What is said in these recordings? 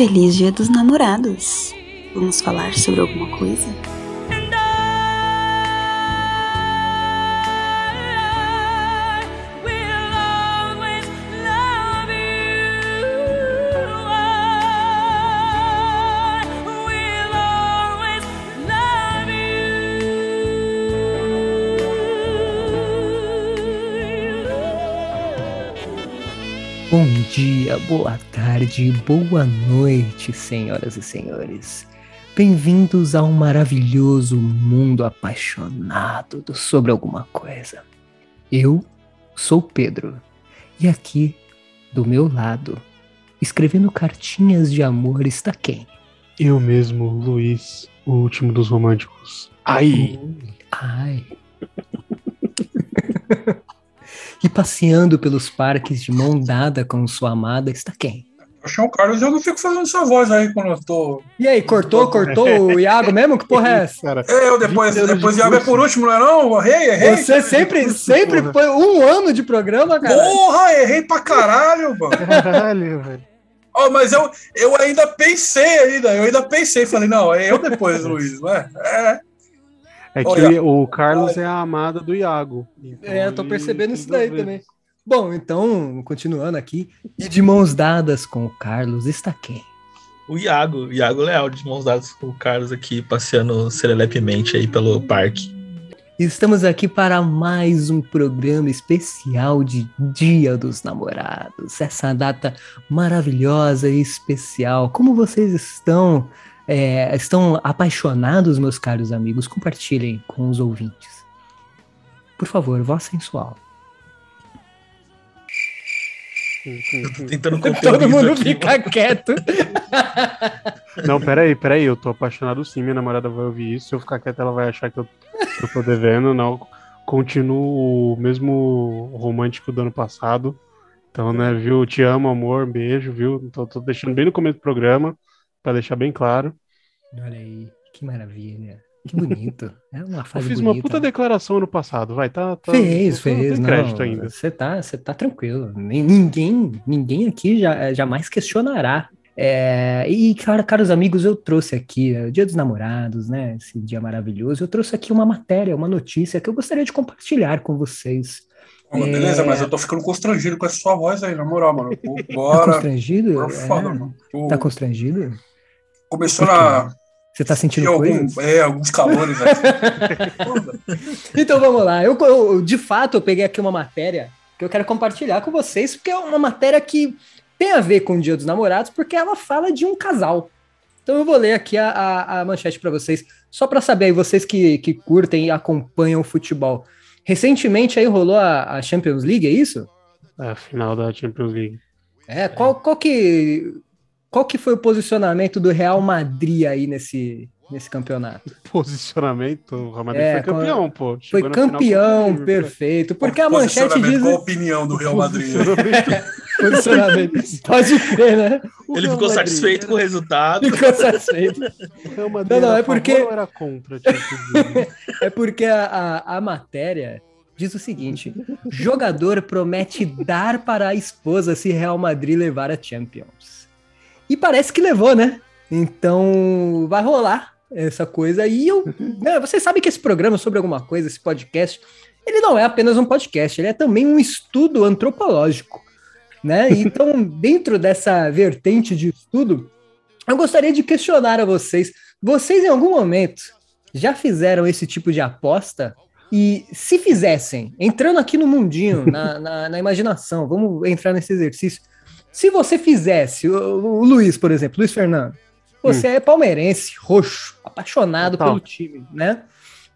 Feliz Dia dos Namorados! Vamos falar sobre alguma coisa? Bom dia, boa tarde, boa noite, senhoras e senhores. Bem-vindos ao maravilhoso mundo apaixonado do sobre alguma coisa. Eu sou Pedro e aqui do meu lado, escrevendo cartinhas de amor, está quem? Eu mesmo, Luiz, o último dos românticos. Aí! Ai. e passeando pelos parques de mão dada com sua amada está quem? O Carlos e eu não fico fazendo essa voz aí quando eu tô. E aí, cortou, cortou o Iago mesmo? Que porra é essa? Cara, É, eu depois, 20 anos depois de Iago é curso. por último, não é não? Errei, errei. Você sempre, sempre porra. foi um ano de programa, cara. Porra, errei pra caralho, mano. caralho, velho. Ó, mas eu, eu ainda pensei ainda, eu ainda pensei, falei, não, é eu depois, Luiz, não é? É. É que Olha. o Carlos é a amada do Iago. Então É, eu tô percebendo isso daí vezes. também. Bom, então, continuando aqui, e de mãos dadas com o Carlos está quem? O Iago, Iago Leal, de mãos dadas com o Carlos aqui, passeando serelepemente aí pelo parque. Estamos aqui para mais um programa especial de Dia dos Namorados. Essa data maravilhosa e especial. Como vocês estão? é, estão apaixonados, meus caros amigos? Compartilhem com os ouvintes. Por favor, voz sensual. Eu tô tentando conter Todo mundo aqui, fica quieto. Não, peraí, peraí, eu tô apaixonado sim, minha namorada vai ouvir isso. Se eu ficar quieto, ela vai achar que eu, que eu tô devendo. Não, continuo o mesmo romântico do ano passado. Então, né, viu? Te amo, amor, beijo, viu? Tô, tô deixando bem no começo do programa, pra deixar bem claro. Olha aí, que maravilha. Que bonito. É uma Eu fase fiz bonita. uma puta declaração ano passado, vai, tá? tá Fez, fez. Não, crédito ainda. Você tá, você tá tranquilo. Ninguém, ninguém aqui já, jamais questionará. É, e, cara, caros amigos, eu trouxe aqui, é, o Dia dos Namorados, né? Esse dia maravilhoso. Eu trouxe aqui uma matéria, uma notícia que eu gostaria de compartilhar com vocês. Mas beleza, É. mas eu tô ficando constrangido com essa sua voz aí, na moral, mano. Pô, Tá Bora, constrangido? por favor, É, mano. Pô, tá constrangido? Começou na. Você tá sentindo algum, é, alguns calores. Então vamos lá. Eu, eu- de fato, eu peguei aqui uma matéria que eu quero compartilhar com vocês, porque é uma matéria que tem a ver com o Dia dos Namorados, porque ela fala de um casal. Então eu vou ler aqui a, a, a manchete para vocês, só para saber aí, vocês que, que curtem e acompanham o futebol. Recentemente aí rolou a, a Champions League, é isso? É a final da Champions League. É, qual, qual que qual que foi o posicionamento do Real Madrid aí nesse, nesse campeonato? Posicionamento, o Real Madrid É, foi campeão, pô. Foi Chegou final campeão, Liverpool. perfeito. Porque a manchete Posicionamento, diz Qual a opinião do Real Madrid? Posicionamento. Pode crer, né? O Ele Real ficou Madrid satisfeito com o resultado. Ficou satisfeito. O Real Madrid Não, não, era é porque- era contra? É porque a, a, a matéria diz o seguinte: jogador promete dar para a esposa se Real Madrid levar a Champions. E parece que levou, né? Então vai rolar essa coisa. E eu. né, vocês sabem que esse programa sobre alguma coisa, esse podcast, ele não é apenas um podcast, ele é também um estudo antropológico. Né? Então, dentro dessa vertente de estudo, eu gostaria de questionar a vocês. Vocês, em algum momento, já fizeram esse tipo de aposta? E se fizessem, entrando aqui no mundinho, na, na, na imaginação, vamos entrar nesse exercício. Se você fizesse, o, o Luiz, por exemplo, Luiz Fernando, você é palmeirense, roxo, apaixonado Total. pelo time, né?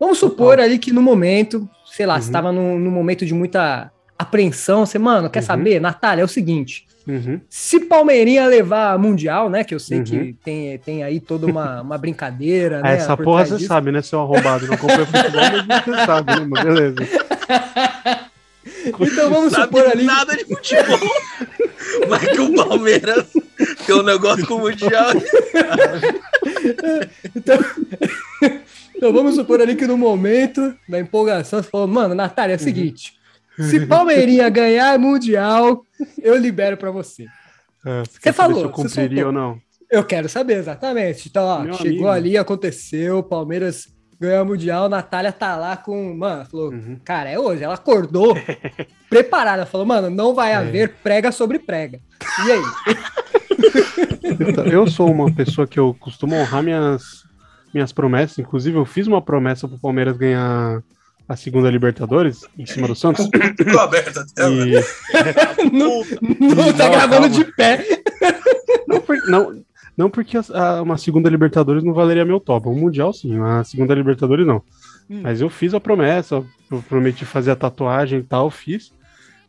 Vamos supor ali que no momento, sei lá, Uhum. você estava num, num momento de muita apreensão, você, mano, quer Uhum. saber? Natália, é o seguinte, Uhum. se Palmeirinha levar Mundial, né? Que eu sei Uhum. que tem, tem aí toda uma, uma brincadeira, né? essa por porra você disso. sabe, né, seu arrombado? Não acompanha futebol, mas você sabe, né, beleza. Então vamos Sabe supor ali. nada de futebol. Mas que o Palmeiras tem um negócio com o Mundial. Então, então vamos supor ali que no momento da empolgação você falou, mano, Natália, é o Uhum. seguinte. Se Palmeirinha ganhar Mundial, eu libero pra você. É, Você falou, se eu você cumpriria ou não? Eu quero saber, exatamente. Então, ó, Meu chegou amigo. ali, aconteceu, Palmeiras ganhou o Mundial, Natália tá lá com. Mano, falou, Uhum. cara, é hoje. Ela acordou preparada, falou, mano, não vai É. haver prega sobre prega. E aí? Eu sou uma pessoa que eu costumo honrar minhas, minhas promessas. Inclusive, eu fiz uma promessa pro Palmeiras ganhar a segunda Libertadores em cima do Santos. Tudo aberto até. E não, não tá Não, gravando calma. de pé. não, por- não, não porque a- uma segunda Libertadores não valeria meu top. Um Mundial, sim. A segunda Libertadores, não. Hum. Mas eu fiz a promessa. Eu prometi fazer a tatuagem e tal, fiz.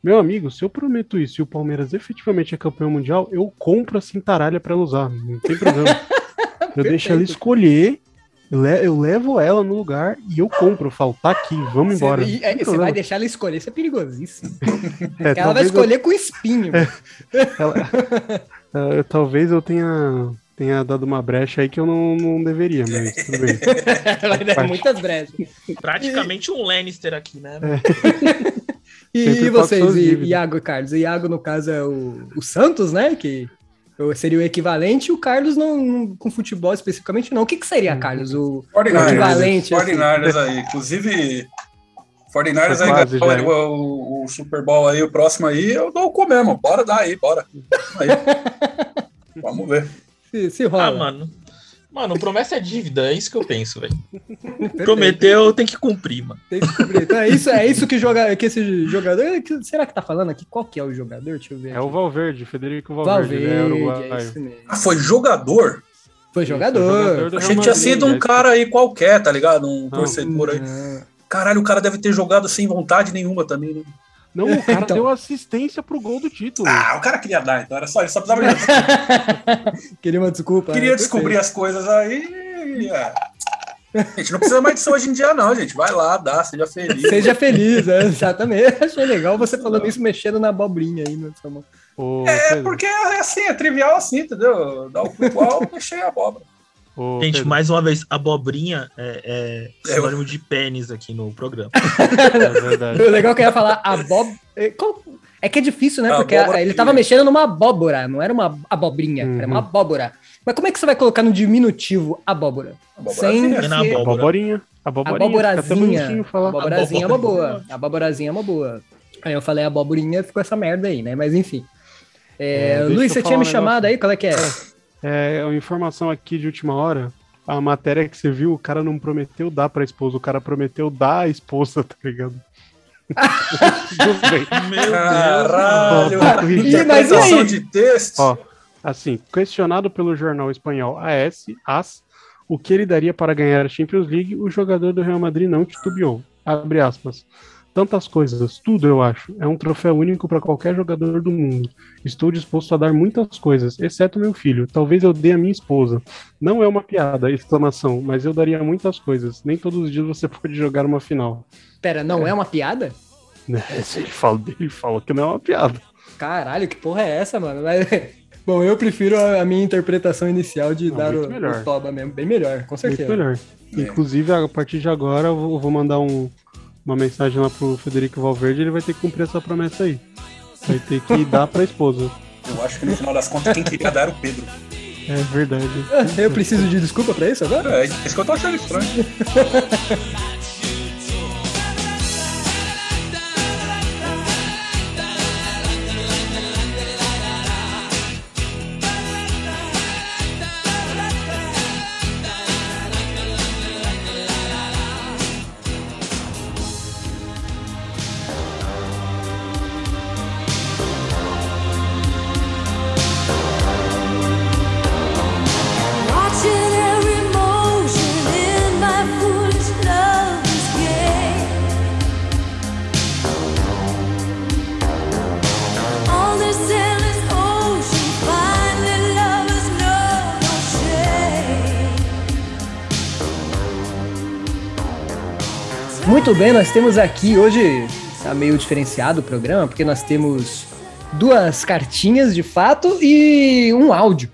Meu amigo, se eu prometo isso e o Palmeiras efetivamente é campeão mundial, eu compro a cintaralha pra ela usar. Não tem problema. Eu deixo ela escolher, eu le- eu levo ela no lugar e eu compro. Eu falo, tá aqui, vamos embora. Você, e- é, você vai deixar ela escolher, isso é perigosíssimo. É, Ela vai talvez eu- escolher com espinho. eh, talvez eu tenha, tenha dado uma brecha aí que eu não, não deveria, mas tudo bem. vai dar Parte. muitas brechas. Praticamente um Lannister aqui, né? E, Sempre e pago vocês, dívidas. Iago e Carlos? O Iago, no caso, é o, o Santos, né? Que seria o equivalente, e o Carlos não, não- com futebol especificamente, não. O que, que seria, Carlos? O, 49ers, equivalente, assim. 49ers aí. Inclusive, 49ers Foi aí, quase já, o, o- o Super Bowl aí, o próximo aí, eu dou o cu mesmo. Bora dar aí, bora. Aí. Vamos ver. se, se rola. Ah, mano. Mano, promessa é dívida, é isso que eu penso, velho. Prometeu, tem que cumprir, mano. Tem que descobrir. Então é isso, é isso que, joga, que esse jogador. que- será que tá falando aqui? Qual que é o jogador? Deixa eu ver. É o aqui. Valverde, Federico Valverde, Valverde, ele é uruguaio. isso mesmo. Ah, foi jogador? Foi jogador jogador. Achei Real que tinha sido um né? cara aí qualquer, tá ligado? Um Não. torcedor aí. Caralho, o cara deve ter jogado sem vontade nenhuma também, né? Não, o cara Então. deu assistência pro gol do título. Ah, o cara queria dar, então era só isso. Só precisava de... Queria uma desculpa. queria né? descobrir as coisas aí. é. Gente, não precisa mais disso hoje em dia, não, gente. Vai lá, dá, seja feliz. Seja feliz, é, exatamente. Achei legal você falando isso, mexendo na abobrinha aí. Na sua mão. É, Pedro, porque é assim, é trivial assim, entendeu? Dá o cu igual, mexer a abóbora. Ô, Gente, Pedro, mais uma vez, abobrinha é, é Eu- sinônimo de pênis aqui no programa. É verdade. O legal é que eu ia falar abob... é, É que é difícil, né? Porque Abóbora ele tava mexendo numa abóbora, não era uma abobrinha, era uma Uhum. abóbora. Mas como é que você vai colocar no diminutivo abóbora? Sem ser- abóbora? Aboborinha. Aboborinha. Aboborazinha. falar. Aboborazinha é uma boa. Aboborazinha é uma boa. Aí eu falei aboborinha, ficou essa merda aí, né? Mas enfim. É, É, Luiz, você tinha um me negócio. chamado aí? Qual é que é? É, uma informação aqui de última hora. A matéria que você viu, o cara não prometeu dar pra esposa, o cara prometeu dar à esposa, tá ligado? Tudo bem. Meu Caralho. Ih, mas e aí? de texto. Ó, assim, questionado pelo jornal espanhol AS, AS, o que ele daria para ganhar a Champions League, o jogador do Real Madrid não titubeou. Abre aspas. Tantas coisas, tudo eu acho. É um troféu único para qualquer jogador do mundo. Estou disposto a dar muitas coisas, exceto meu filho. Talvez eu dê a minha esposa. Não é uma piada, exclamação, mas eu daria muitas coisas. Nem todos os dias você pode jogar uma final. Pera, não é uma piada? Se ele fala dele, ele fala que não é uma piada. Caralho, que porra é essa, mano? Mas, bom, eu prefiro a, minha interpretação inicial de Não, dar o, melhor. o toba mesmo. Bem melhor, com certeza. Muito melhor. Inclusive, a partir de agora, eu vou mandar um- uma mensagem lá pro Federico Valverde, ele vai ter que cumprir essa promessa aí. Vai ter que dar pra esposa. Eu acho que no final das contas, quem queria dar era o Pedro. É verdade. Eu preciso de desculpa pra isso agora? É, isso que eu tô achando estranho. Muito bem, nós temos aqui hoje, tá meio diferenciado o programa, porque nós temos duas cartinhas de fato e um áudio.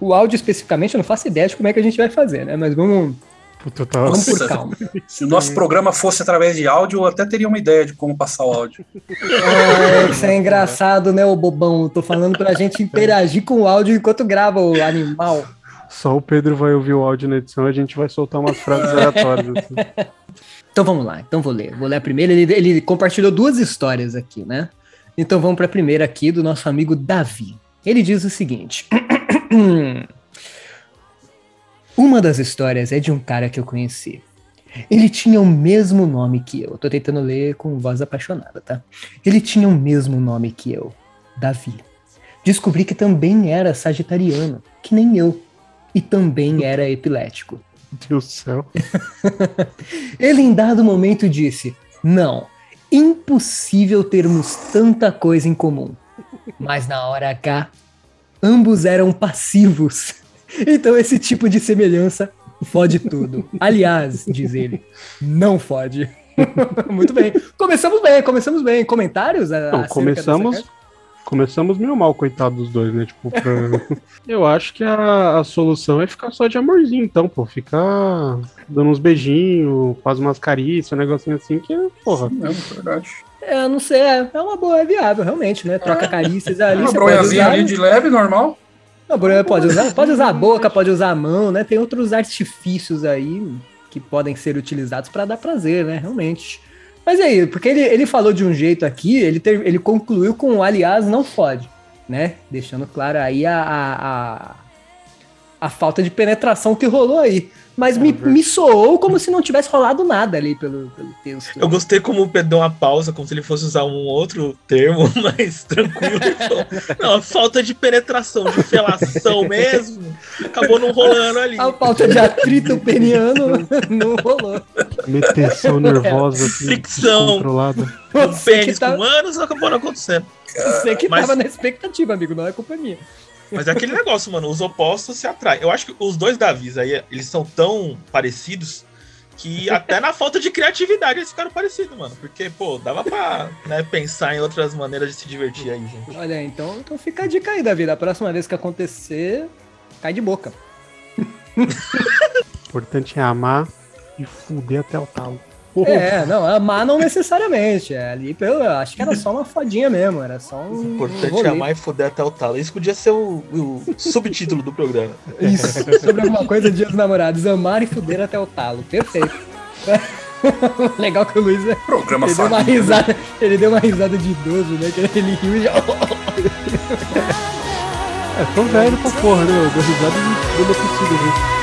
O áudio especificamente, eu não faço ideia de como é que a gente vai fazer, né? Mas vamos, Puta, eu tava... Vamos por calma. Se o nosso programa fosse através de áudio, eu até teria uma ideia de como passar o áudio. Ah, isso é engraçado, né, ô bobão? Tô falando pra gente interagir com o áudio enquanto grava o animal. Só o Pedro vai ouvir o áudio na edição e a gente vai soltar umas frases aleatórias. assim. Então vamos lá, então vou ler. Vou ler a primeira. Ele, ele compartilhou duas histórias aqui, né? Então vamos para a primeira aqui do nosso amigo Davi. Ele diz o seguinte: Uma das histórias é de um cara que eu conheci. Ele tinha o mesmo nome que eu. Tô tentando ler com voz apaixonada, tá? Ele tinha o mesmo nome que eu, Davi. Descobri que também era sagitariano, que nem eu, e também era epilético. Deus do céu. Ele em dado momento disse: Não, impossível termos tanta coisa em comum. Mas na hora H, ambos eram passivos. Então esse tipo de semelhança fode tudo. Aliás, diz ele, não fode. Muito bem. Começamos bem, começamos bem. Comentários? a- Não, começamos. Começamos meio mal, coitado dos dois, né? Tipo, pra- eu acho que a, a solução é ficar só de amorzinho, então, pô. Ficar dando uns beijinhos, faz umas carícias, um negocinho assim, que, porra. É verdade. É, não sei, é, é uma boa, é viável, realmente, né? Troca carícias ali. Uma bronhazinha ali de leve, normal. Não, Bruno, pode usar, pode usar a boca, pode usar a mão, né? Tem outros artifícios aí que podem ser utilizados para dar prazer, né? Realmente. Mas aí, porque ele, ele falou de um jeito aqui, ele, ter- ele concluiu com o aliás não fode, né? Deixando claro aí a, a, a, a falta de penetração que rolou aí. Mas me, me soou como se não tivesse rolado nada ali pelo, pelo texto. Eu gostei como o Pedro deu uma pausa, como se ele fosse usar um outro termo mais tranquilo. Falou, Não, a falta de penetração, de felação mesmo, acabou não rolando ali. A falta de atrito peniano não rolou. Meteção nervosa, assim, Fricção. descontrolada. Um Você que pênis tá- com anos acabou não acontecendo. Você que Mas- tava na expectativa, amigo, não é culpa minha. Mas é aquele negócio, mano, os opostos se atraem. Eu acho que os dois Davis aí, eles são tão parecidos que até na falta de criatividade eles ficaram parecidos, mano. Porque, pô, dava pra né, pensar em outras maneiras de se divertir aí, gente. Olha, então, então fica a dica aí, Davi. Da próxima vez que acontecer, cai de boca. O importante é amar e fuder até o talo. É, não, amar não necessariamente. É, ali, eu acho que era só uma fodinha mesmo. Era só um. O importante é amar e foder até o talo. Isso podia ser o, o subtítulo do programa. Isso, sobre alguma coisa dos Namorados. Amar e fuder até o talo. Perfeito. Legal que o Luiz é- Programa ele deu uma né? risada. Ele deu uma risada de idoso, né? Que ele riu e já. É, tô velho pra porra, né? Eu dou risada e dou uma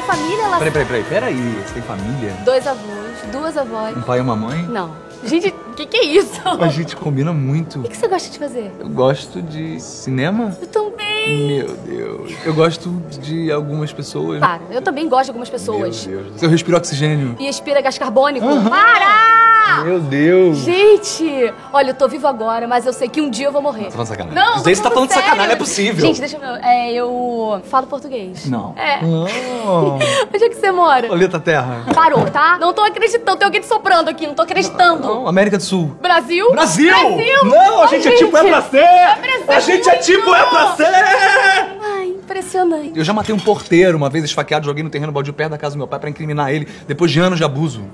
Minha família, ela. Peraí, peraí, peraí. Peraí. Você tem família? Dois avós, duas avós. Um pai e uma mãe? Não. Gente, o que, que é isso? A gente combina muito. O que, que você gosta de fazer? Eu gosto de cinema. Eu também. Meu Deus. Eu gosto de algumas pessoas. Para, eu também gosto de algumas Meu pessoas. Deus. Eu respiro oxigênio. E expira gás carbônico. Aham. Para! Meu Deus. Gente! Olha, eu tô vivo agora, mas eu sei que um dia eu vou morrer. Tá falando sacanagem. Não, você tá falando de sério. sacanagem, não é possível. Gente, deixa eu ver. É, eu falo português. Não. É. Não. Onde é que você mora? Planeta Terra. Parou, tá? Não tô acreditando. Tem alguém te soprando aqui, não tô acreditando. Não, América do Sul. Brasil? Brasil! Brasil! Não, a Ai, gente é tipo é pra ser! Brasil! A gente é tipo é pra ser! Ai, impressionante. Eu já matei um porteiro uma vez esfaqueado, joguei no terreno baldio perto da casa do meu pai pra incriminar ele, depois de anos de abuso.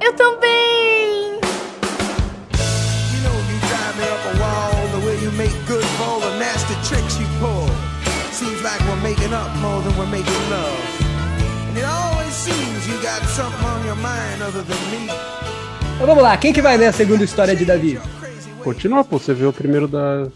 Eu também! You know Então vamos lá, quem que vai ler a segunda história de Davi? Continua, pô. Você vê o primeiro da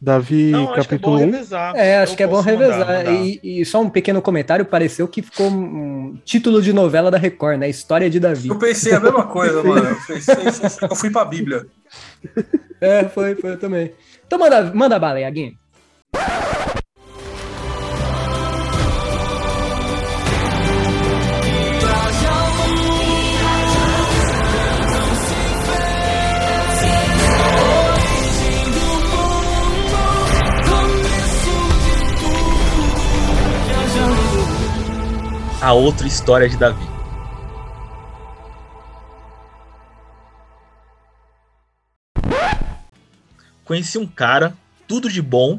Davi, Não, acho que é bom capítulo 1. revezar. É, acho que é bom posso mandar, revezar. mandar. E, e só um pequeno comentário, pareceu que ficou um título de novela da Record, né? História de Davi. Eu pensei a mesma coisa, mano. Eu, pensei, eu fui pra Bíblia. É, foi, foi eu também. Então manda, manda bala, Iaguinho. outra história de Davi. Conheci um cara, tudo de bom,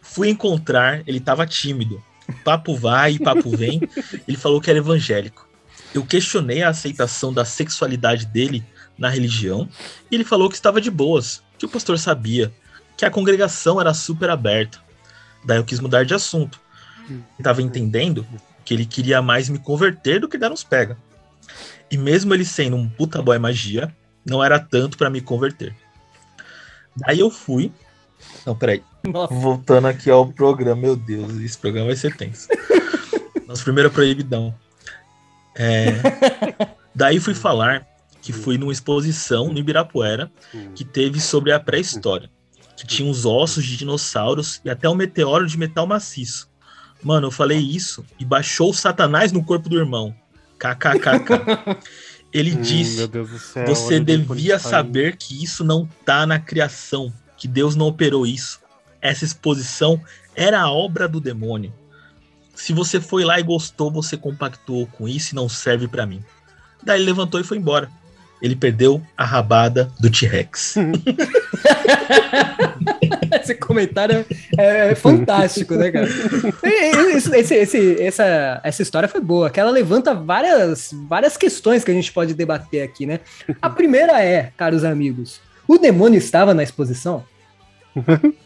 fui encontrar, ele tava tímido. Papo vai, papo vem. Ele falou que era evangélico. Eu questionei a aceitação da sexualidade dele na religião e ele falou que estava de boas, que o pastor sabia, que a congregação era super aberta. Daí eu quis mudar de assunto. Estava entendendo que ele queria mais me converter do que dar uns pega. E mesmo ele sendo um puta boy magia, não era tanto pra me converter. Daí eu fui. Não, peraí. Voltando aqui ao programa, meu Deus, esse programa vai ser tenso. Nosso primeiro proibidão. É, Daí fui falar que fui numa exposição no Ibirapuera que teve sobre a pré-história. Que tinha os ossos de dinossauros e até um meteoro de metal maciço. Mano, eu falei isso e baixou o Satanás no corpo do irmão. KKKK. Ele Hum, disse: céu, Você devia saber que isso não tá na criação, que Deus não operou isso. Essa exposição era a obra do demônio. Se você foi lá e gostou, você compactuou com isso e não serve pra mim. Daí ele levantou e foi embora. Ele perdeu a rabada do T-Rex. Esse comentário é, é fantástico, né, cara? Esse, esse- esse- essa, essa história foi boa, que ela levanta várias, várias questões que a gente pode debater aqui, né? A primeira é, caros amigos, o demônio estava na exposição?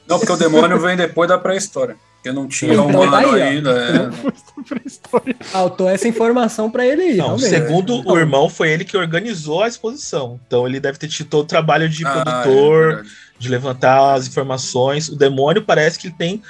Não, porque o demônio vem depois da pré-história. Porque não tinha Então, humano tá aí, ainda. é. Faltou essa informação pra ele aí, Não, segundo o irmão, foi ele que organizou a exposição. Então ele deve ter tido todo o trabalho de Ah, é produtor. De levantar as informações. O demônio parece que ele tem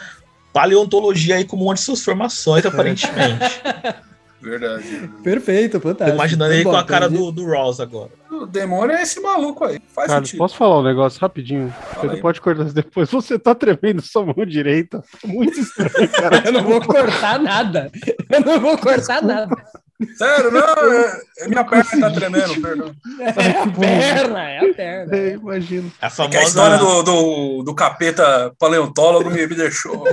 paleontologia aí como uma de suas formações, aparentemente. Verdade. Perfeito, Tô fantástico. imaginando Foi ele com a cara do, do Ross agora. O demônio é esse maluco aí. Faz Carlos, sentido. posso falar um negócio rapidinho? Você pode cortar depois. Você tá tremendo sua mão direita. Tá muito estranho, cara. Eu não vou cortar nada. Eu não vou cortar nada. Sério, não, é, é minha perna que tá tremendo, perdão. É a perna, é a perna. É, imagino. A Que famosa. a história do, do, do capeta paleontólogo me, me deixou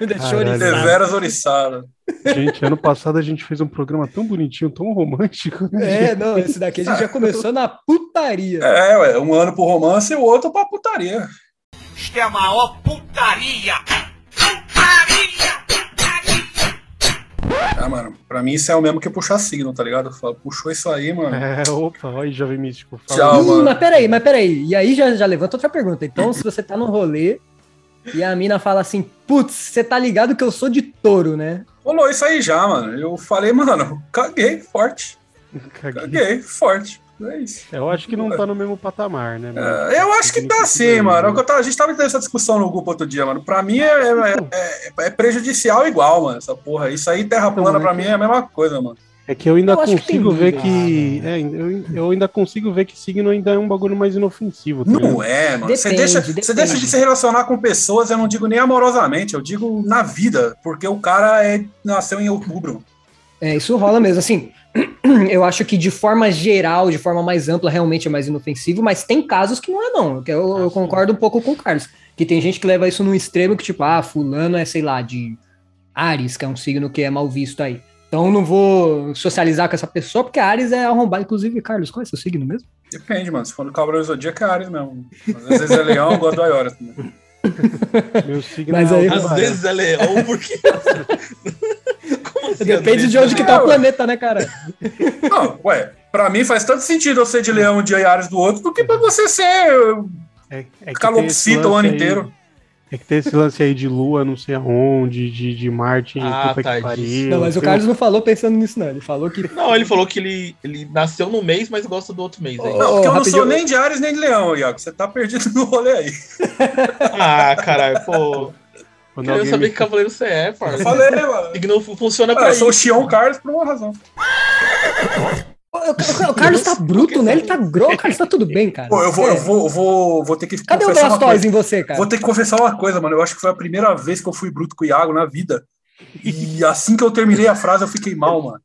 Me deixou deveras oriçado. Gente, ano passado a gente fez um programa tão bonitinho, tão romântico. né? É, não, esse daqui a gente já começou na putaria. É, ué, um ano pro romance e o outro pra putaria. Isto é a maior putaria! Putaria! Ah, mano, pra mim isso é o mesmo que puxar signo, tá ligado? Eu falo, puxou isso aí, mano. É, opa, olha aí, jovem místico. Fala. Tchau. Ih, mano. mas peraí, mas peraí. E aí já, já levanta outra pergunta. Então, se você tá num rolê e a mina fala assim, putz, você tá ligado que eu sou de touro, né? Rolou isso aí já, mano. Eu falei, mano, caguei forte. Caguei. Caguei forte. É isso. Eu acho que não tá no mesmo patamar, né? mano? É, eu acho que tá assim, mano. É a gente tava tendo essa discussão no grupo outro dia, mano. Pra mim é, é- é- é prejudicial igual, mano. Essa porra. Isso aí, terra plana, pra mim é a mesma coisa, mano. É que eu ainda Eu acho que consigo ver que. É, eu, eu ainda consigo ver que signo ainda é um bagulho mais inofensivo. tá? Não é, mano. Você deixa, depende. deixa de se relacionar com pessoas, eu não digo nem amorosamente, eu digo na vida, porque o cara é, nasceu em outubro. É, isso rola mesmo. Assim, eu acho que de forma geral, de forma mais ampla, realmente é mais inofensivo, mas tem casos que não é, não. Eu, eu concordo um pouco com o Carlos. Que tem gente que leva isso num extremo que, tipo, ah, fulano é, sei lá, de Ares, que é um signo que é mal visto aí. Então não vou socializar com essa pessoa, porque Ares é arrombado. Inclusive, Carlos, qual é seu signo mesmo? Depende, mano. Se for no Cavaleiro do Zodíaco, é Ares mesmo. Às vezes é leão, eu gosto do Ayora também. Meu signo Mas é aí- Às vezes é leão, porque. Depende de onde que tá É, o planeta, né, cara? Não, ué, pra mim faz tanto sentido eu ser de leão um dia e Ares do outro do que pra você ser É, é calopsita o ano aí- inteiro. É que tem esse lance aí de lua, não sei aonde, de, de Marte, Ah, puta tá, que pariu. Não, mas o Carlos não falou pensando nisso, não. Ele falou que. Não, ele falou que ele, ele nasceu no mês, mas gosta do outro mês. Hein? Ô, Não, porque eu não rapidinho. sou nem de Ares nem de leão, Iago. Você tá perdido no rolê aí. Ah, caralho, pô. Quando Queria alguém saber me- que cavaleiro você é, parça. Eu falei, mano. Signo fu- funciona Ah, pra eu sou o. Xion Carlos por uma razão. O, o- o Carlos tá bruto, né? Ele tá grosso. Carlos tá tudo bem, cara. Pô, eu vou, É. eu vou, eu vou, vou ter que Cadê o confessar uma Blastoise coisa. em você, cara? Vou ter que confessar uma coisa, mano. Eu acho que foi a primeira vez que eu fui bruto com o Iago na vida. E assim que eu terminei a frase, eu fiquei mal, mano.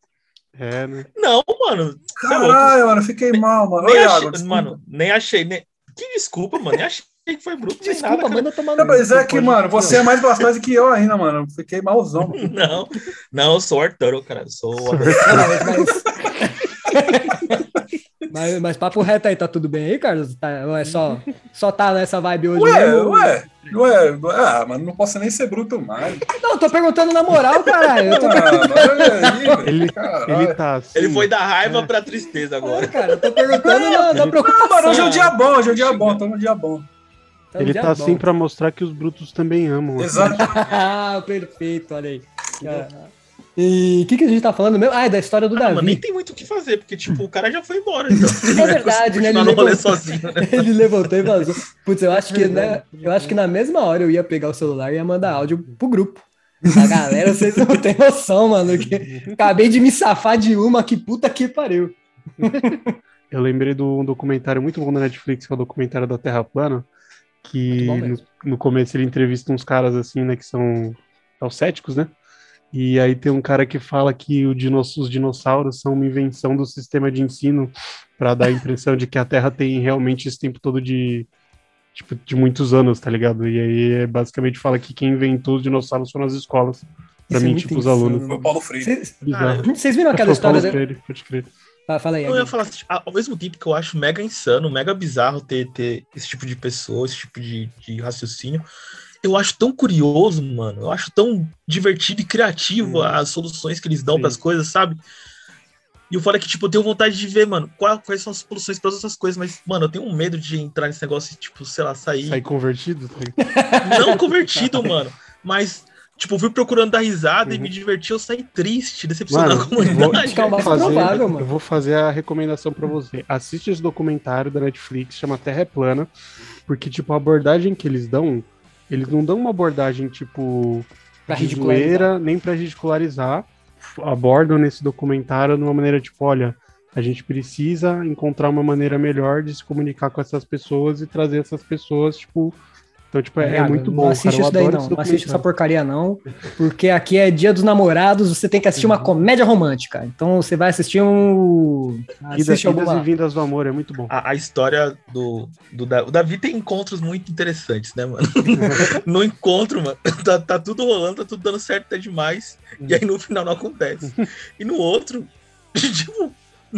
É, né? Não, mano. É. Caralho, mano, eu fiquei mal, mano. Ô, Nem Iago, achei, desculpa. mano, nem achei. Nem... Que desculpa, mano. Nem achei que foi bruto. Desculpa, nada, manda tomar no mas é que, mano, você é mais blastoise que eu ainda, mano. Eu Fiquei malzão. Não, não, eu sou o Arturo, cara. Eu sou o Não, mas, mas, mas papo reto aí, tá tudo bem aí, Carlos? Tá, ou é só, só tá nessa vibe hoje Ué, mesmo? ué, ué, ah, mano, não posso nem ser bruto mais. Não, tô perguntando na moral, caralho. Eu tô Ah, aí. Ele, Caralho. ele tá assim. Ele foi da raiva pra tristeza agora. Cara, eu tô perguntando na, na Não, preocupação. mano, hoje é um dia bom, hoje é um dia bom, tô num dia bom. Tá um Ele dia tá bom. assim pra mostrar que os brutos também amam. Exato. Ah, perfeito, olha aí. Cara. E o que, que a gente tá falando mesmo? Ah, é da história do Ah, mano, nem Davi. tem muito o que fazer, porque, tipo, o cara já foi embora. Então, É verdade, né? Ele levantou, sozinho, né? ele levantou e vazou. Putz, eu acho que, né, eu acho que na mesma hora eu ia pegar o celular e ia mandar áudio pro grupo. A galera, vocês não têm noção, mano. Que acabei de me safar de uma, que puta que pariu. Eu lembrei de um documentário muito bom da Netflix, que é o documentário da Terra Plana, que no, no começo ele entrevista uns caras assim, né, que são são céticos, né? E aí tem um cara que fala que o dinos- os dinossauros são uma invenção do sistema de ensino para dar a impressão de que a Terra tem realmente esse tempo todo de tipo de muitos anos, tá ligado? E aí é, basicamente fala que quem inventou os dinossauros foram as escolas. Pra Isso é mim, muito tipo, os alunos. Foi o Paulo Freire. Vocês Bizarro. vocês viram aquela história... Paulo Da... Freire, pode crer. Ah, fala aí, Eu ia falar assim, ao mesmo tempo que eu acho mega insano, mega bizarro ter, ter esse tipo de pessoa, esse tipo de, de raciocínio, eu acho tão curioso, mano. Eu acho tão divertido e criativo Hum. as soluções que eles dão Sim. pras coisas, sabe? E o fora é que, tipo, eu tenho vontade de ver, mano, qual- quais são as soluções todas essas coisas, mas, mano, eu tenho um medo de entrar nesse negócio e, tipo, sei lá, sair. Sair convertido, tá? Não convertido, mano, mas, tipo, fui procurando dar risada e Uhum. me divertir, eu saí triste, decepcionado Mano, com a comunidade. Acho que é fazer- provável, mano. Eu vou fazer a recomendação pra você. Assiste esse documentário da Netflix, chama Terra é Plana, porque, tipo, a abordagem que eles dão, eles não dão uma abordagem, tipo, Pra de zoeira, nem pra ridicularizar. Abordam nesse documentário de uma maneira, tipo, olha, a gente precisa encontrar uma maneira melhor de se comunicar com essas pessoas e trazer essas pessoas, tipo... Então, tipo, é, é muito não bom, assiste cara. Isso daí, não. Não assiste essa porcaria, não. Porque aqui é dia dos namorados, você tem que assistir Uhum. uma comédia romântica. Então você vai assistir um. Idas, Assiste idas alguma. e vindas do amor, é muito bom. a, a história do, do Da- o Davi tem encontros muito interessantes, né, mano? no encontro, mano, tá, tá tudo rolando, tá tudo dando certo até demais, e aí no final não acontece. E no outro, tipo,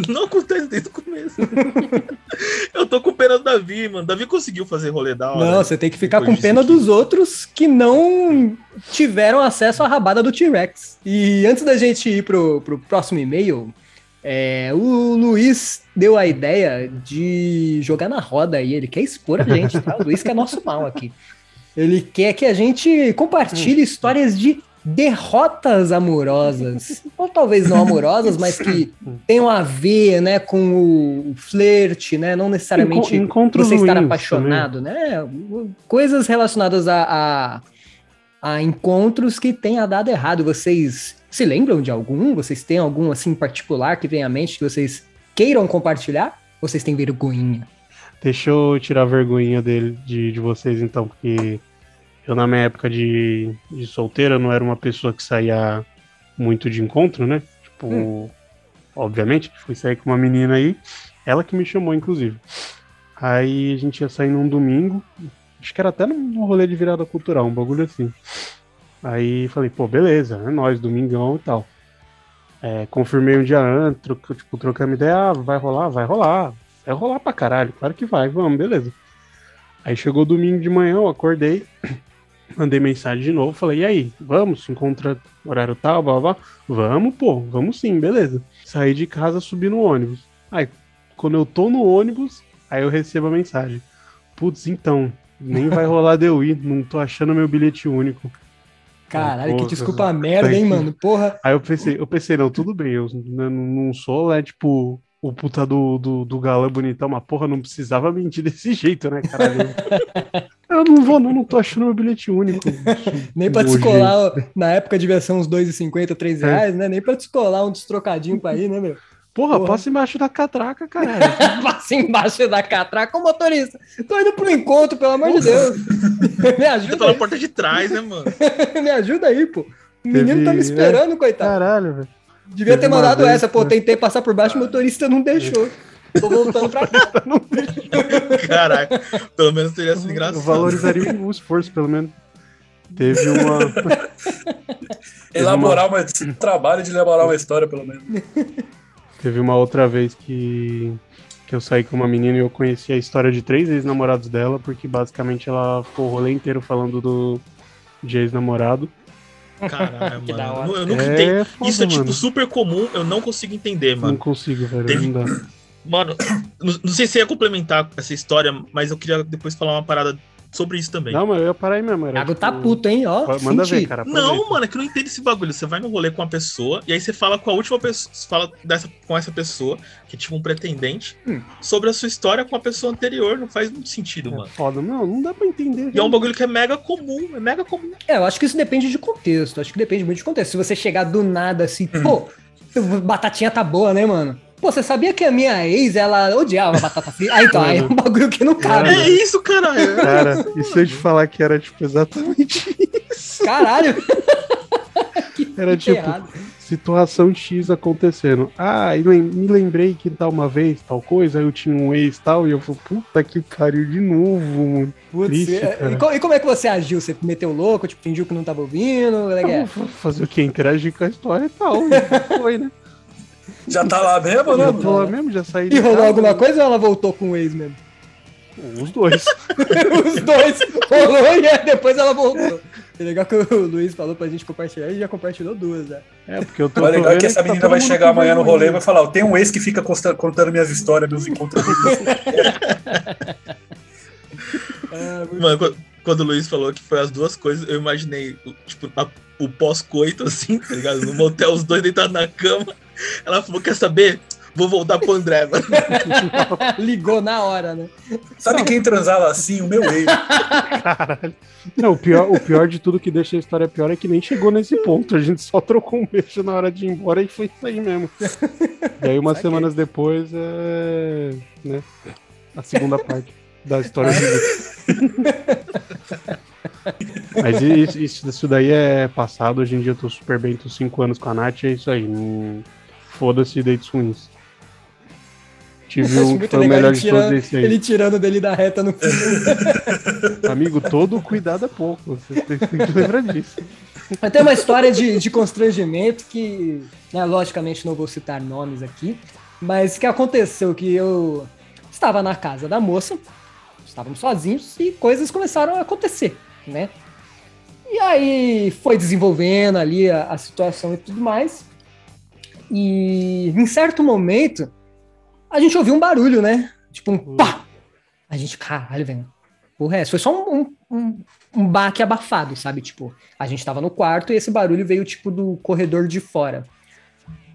não acontece desde o começo. Eu tô com pena do Davi, mano. Davi conseguiu fazer rolê da hora. Não, você tem que ficar Depois com pena aqui. dos outros que não tiveram acesso à rabada do T-Rex. E antes da gente ir pro, pro próximo e-mail, é, o Luiz deu a ideia de jogar na roda aí. Ele quer expor a gente, tá? O Luiz que é nosso mal aqui. Ele quer que a gente compartilhe histórias de derrotas amorosas. Ou talvez não amorosas, mas que tenham a ver, né, com o flerte, né? Não necessariamente Enco- encontros você estar apaixonado, né? Coisas relacionadas a, a, a encontros que tenha dado errado. Vocês se lembram de algum? Vocês têm algum assim particular que vem à mente que vocês queiram compartilhar? Ou vocês têm vergonha? Deixa eu tirar a vergonha dele, de, de vocês, então, porque eu, na minha época de, de solteira, não era uma pessoa que saía muito de encontro, né? Tipo, obviamente, fui sair com uma menina aí, ela que me chamou, inclusive. Aí a gente ia sair num domingo, acho que era até num rolê de virada cultural, um bagulho assim. Aí falei, pô, beleza, é nóis, domingão e tal. É, confirmei um dia antes, troco, tipo, trocando ideia, ah, vai rolar, vai rolar. Vai rolar pra caralho, claro que vai, vamos, beleza. Aí chegou domingo de manhã, eu acordei, mandei mensagem de novo, falei, e aí, vamos, se encontra horário tal, blá, blá, blá. Vamos, pô, vamos sim, beleza. Saí de casa, subi no ônibus. Aí, quando eu tô no ônibus, aí eu recebo a mensagem. Putz, então, nem vai rolar de eu ir, não tô achando meu bilhete único. Caralho, que Pô, desculpa merda, hein, mano? Porra. Aí eu pensei, eu pensei, não, tudo bem, eu n- não sou, né, tipo, o puta do, do, do galã bonitão, mas porra, não precisava mentir desse jeito, né, caralho? eu não vou, não, não tô achando meu bilhete único. Nem pra descolar, na época devia ser uns 2,50, 3 É. reais, né? Nem pra descolar um destrocadinho pra ir, né, meu? Porra, Porra. passa embaixo da catraca, caralho. Passa embaixo da catraca, ô motorista. Tô indo pro encontro, pelo amor de Deus. Me Você ajuda pela aí, porta de trás, né, mano? me ajuda aí, pô. O menino Teve- tá me esperando, coitado. Caralho, velho. Devia ter uma mandado vez, essa, pô. Tentei passar por baixo, o motorista não deixou. Tô voltando pra cá. Caraca, pelo menos teria sido Eu engraçado. valorizaria o esforço, pelo menos. Teve uma. Elaborar uma... trabalho de elaborar uma história, pelo menos. Teve uma outra vez que, que eu saí com uma menina e eu conheci a história de três ex-namorados dela, porque basicamente ela ficou o rolê inteiro falando do de ex-namorado. Caralho, Que da mano. hora. Eu, eu nunca É entendo. foda, Isso é, tipo, mano. super comum, eu não consigo entender, Não mano. consigo, velho. Teve- Não dá. Mano, não, não sei se ia complementar essa história, mas eu queria depois falar uma parada sobre isso também. Não, mas eu ia parar aí mesmo. Era, Thiago tipo, tá puto, hein? Ó, Manda senti. ver, cara. Não, aproveita. mano, é que eu não entendo esse bagulho. Você vai no rolê com uma pessoa e aí você fala com a última pessoa, você fala dessa, com essa pessoa, que é tipo um pretendente, Hum. sobre a sua história com a pessoa anterior. Não faz muito sentido, É mano. foda. Não, não dá pra entender. E é um bagulho que é mega comum, é mega comum. É, eu acho que isso depende de contexto. Acho que depende muito de contexto. Se você chegar do nada assim, pô, batatinha tá boa, né, mano? Pô, você sabia que a minha ex, ela odiava batata frita? Ah, então, aí é um bagulho que não cabe. É isso, caralho. Cara, e se eu te falar que era tipo exatamente isso? Caralho, Era que tipo, errado. situação X acontecendo. Ah, e lem- me lembrei que tal uma vez, tal coisa, aí eu tinha um ex e tal, e eu falei, puta que pariu de novo, mano. Putz, triste, é, e, co- e como é que você agiu? Você meteu louco, tipo, fingiu que não tava ouvindo? É é? Vou fazer o quê? Interagir com a história e tal. Foi, né? Já tá lá mesmo, né? Já tô lá mesmo, já saí E rolou casa. alguma coisa ou ela voltou com o ex mesmo? Os dois. Os dois rolou e aí depois ela voltou. É legal que o Luiz falou pra gente compartilhar e já compartilhou duas, né? É, porque eu tô. Legal é vendo que essa tá menina todo vai chegar amanhã no rolê e vai falar: "Ó, tem um ex que fica contando minhas histórias, meus encontros. Mano, quando, quando o Luiz falou que foi as duas coisas, eu imaginei, o- tipo, a- o pós-coito, assim, tá ligado? No motel, os dois deitados na cama. Ela falou: quer saber? Vou voltar pro André, mano. Ligou na hora, né? Sabe quem transava assim? O meu ex. Caralho. Não, o pior, o pior de tudo que deixa a história pior é que nem chegou nesse ponto. A gente só trocou um beijo na hora de ir embora e foi isso aí mesmo. E aí, umas Saquei. semanas depois, é. Né, a segunda parte da história de Mas isso, isso, isso daí é passado. Hoje em dia eu tô super bem, tô cinco anos com a Nath, é isso aí. Não... Foda-se dates ruins. Tive um que foi o melhor de todos esse aí. ele tirando dele da reta no fim. Amigo, todo cuidado é pouco. Você tem que lembrar disso. Mas tem uma história de, de constrangimento que, né, logicamente não vou citar nomes aqui, mas que aconteceu que eu estava na casa da moça, estávamos sozinhos e coisas começaram a acontecer, né? E aí foi desenvolvendo ali a, a situação e tudo mais. E em certo momento a gente ouviu um barulho, né? Tipo um pá! A gente, caralho, velho. Porra, é? Foi só um, um, um, baque abafado, sabe? Tipo, a gente tava no quarto e esse barulho veio, tipo, do corredor de fora.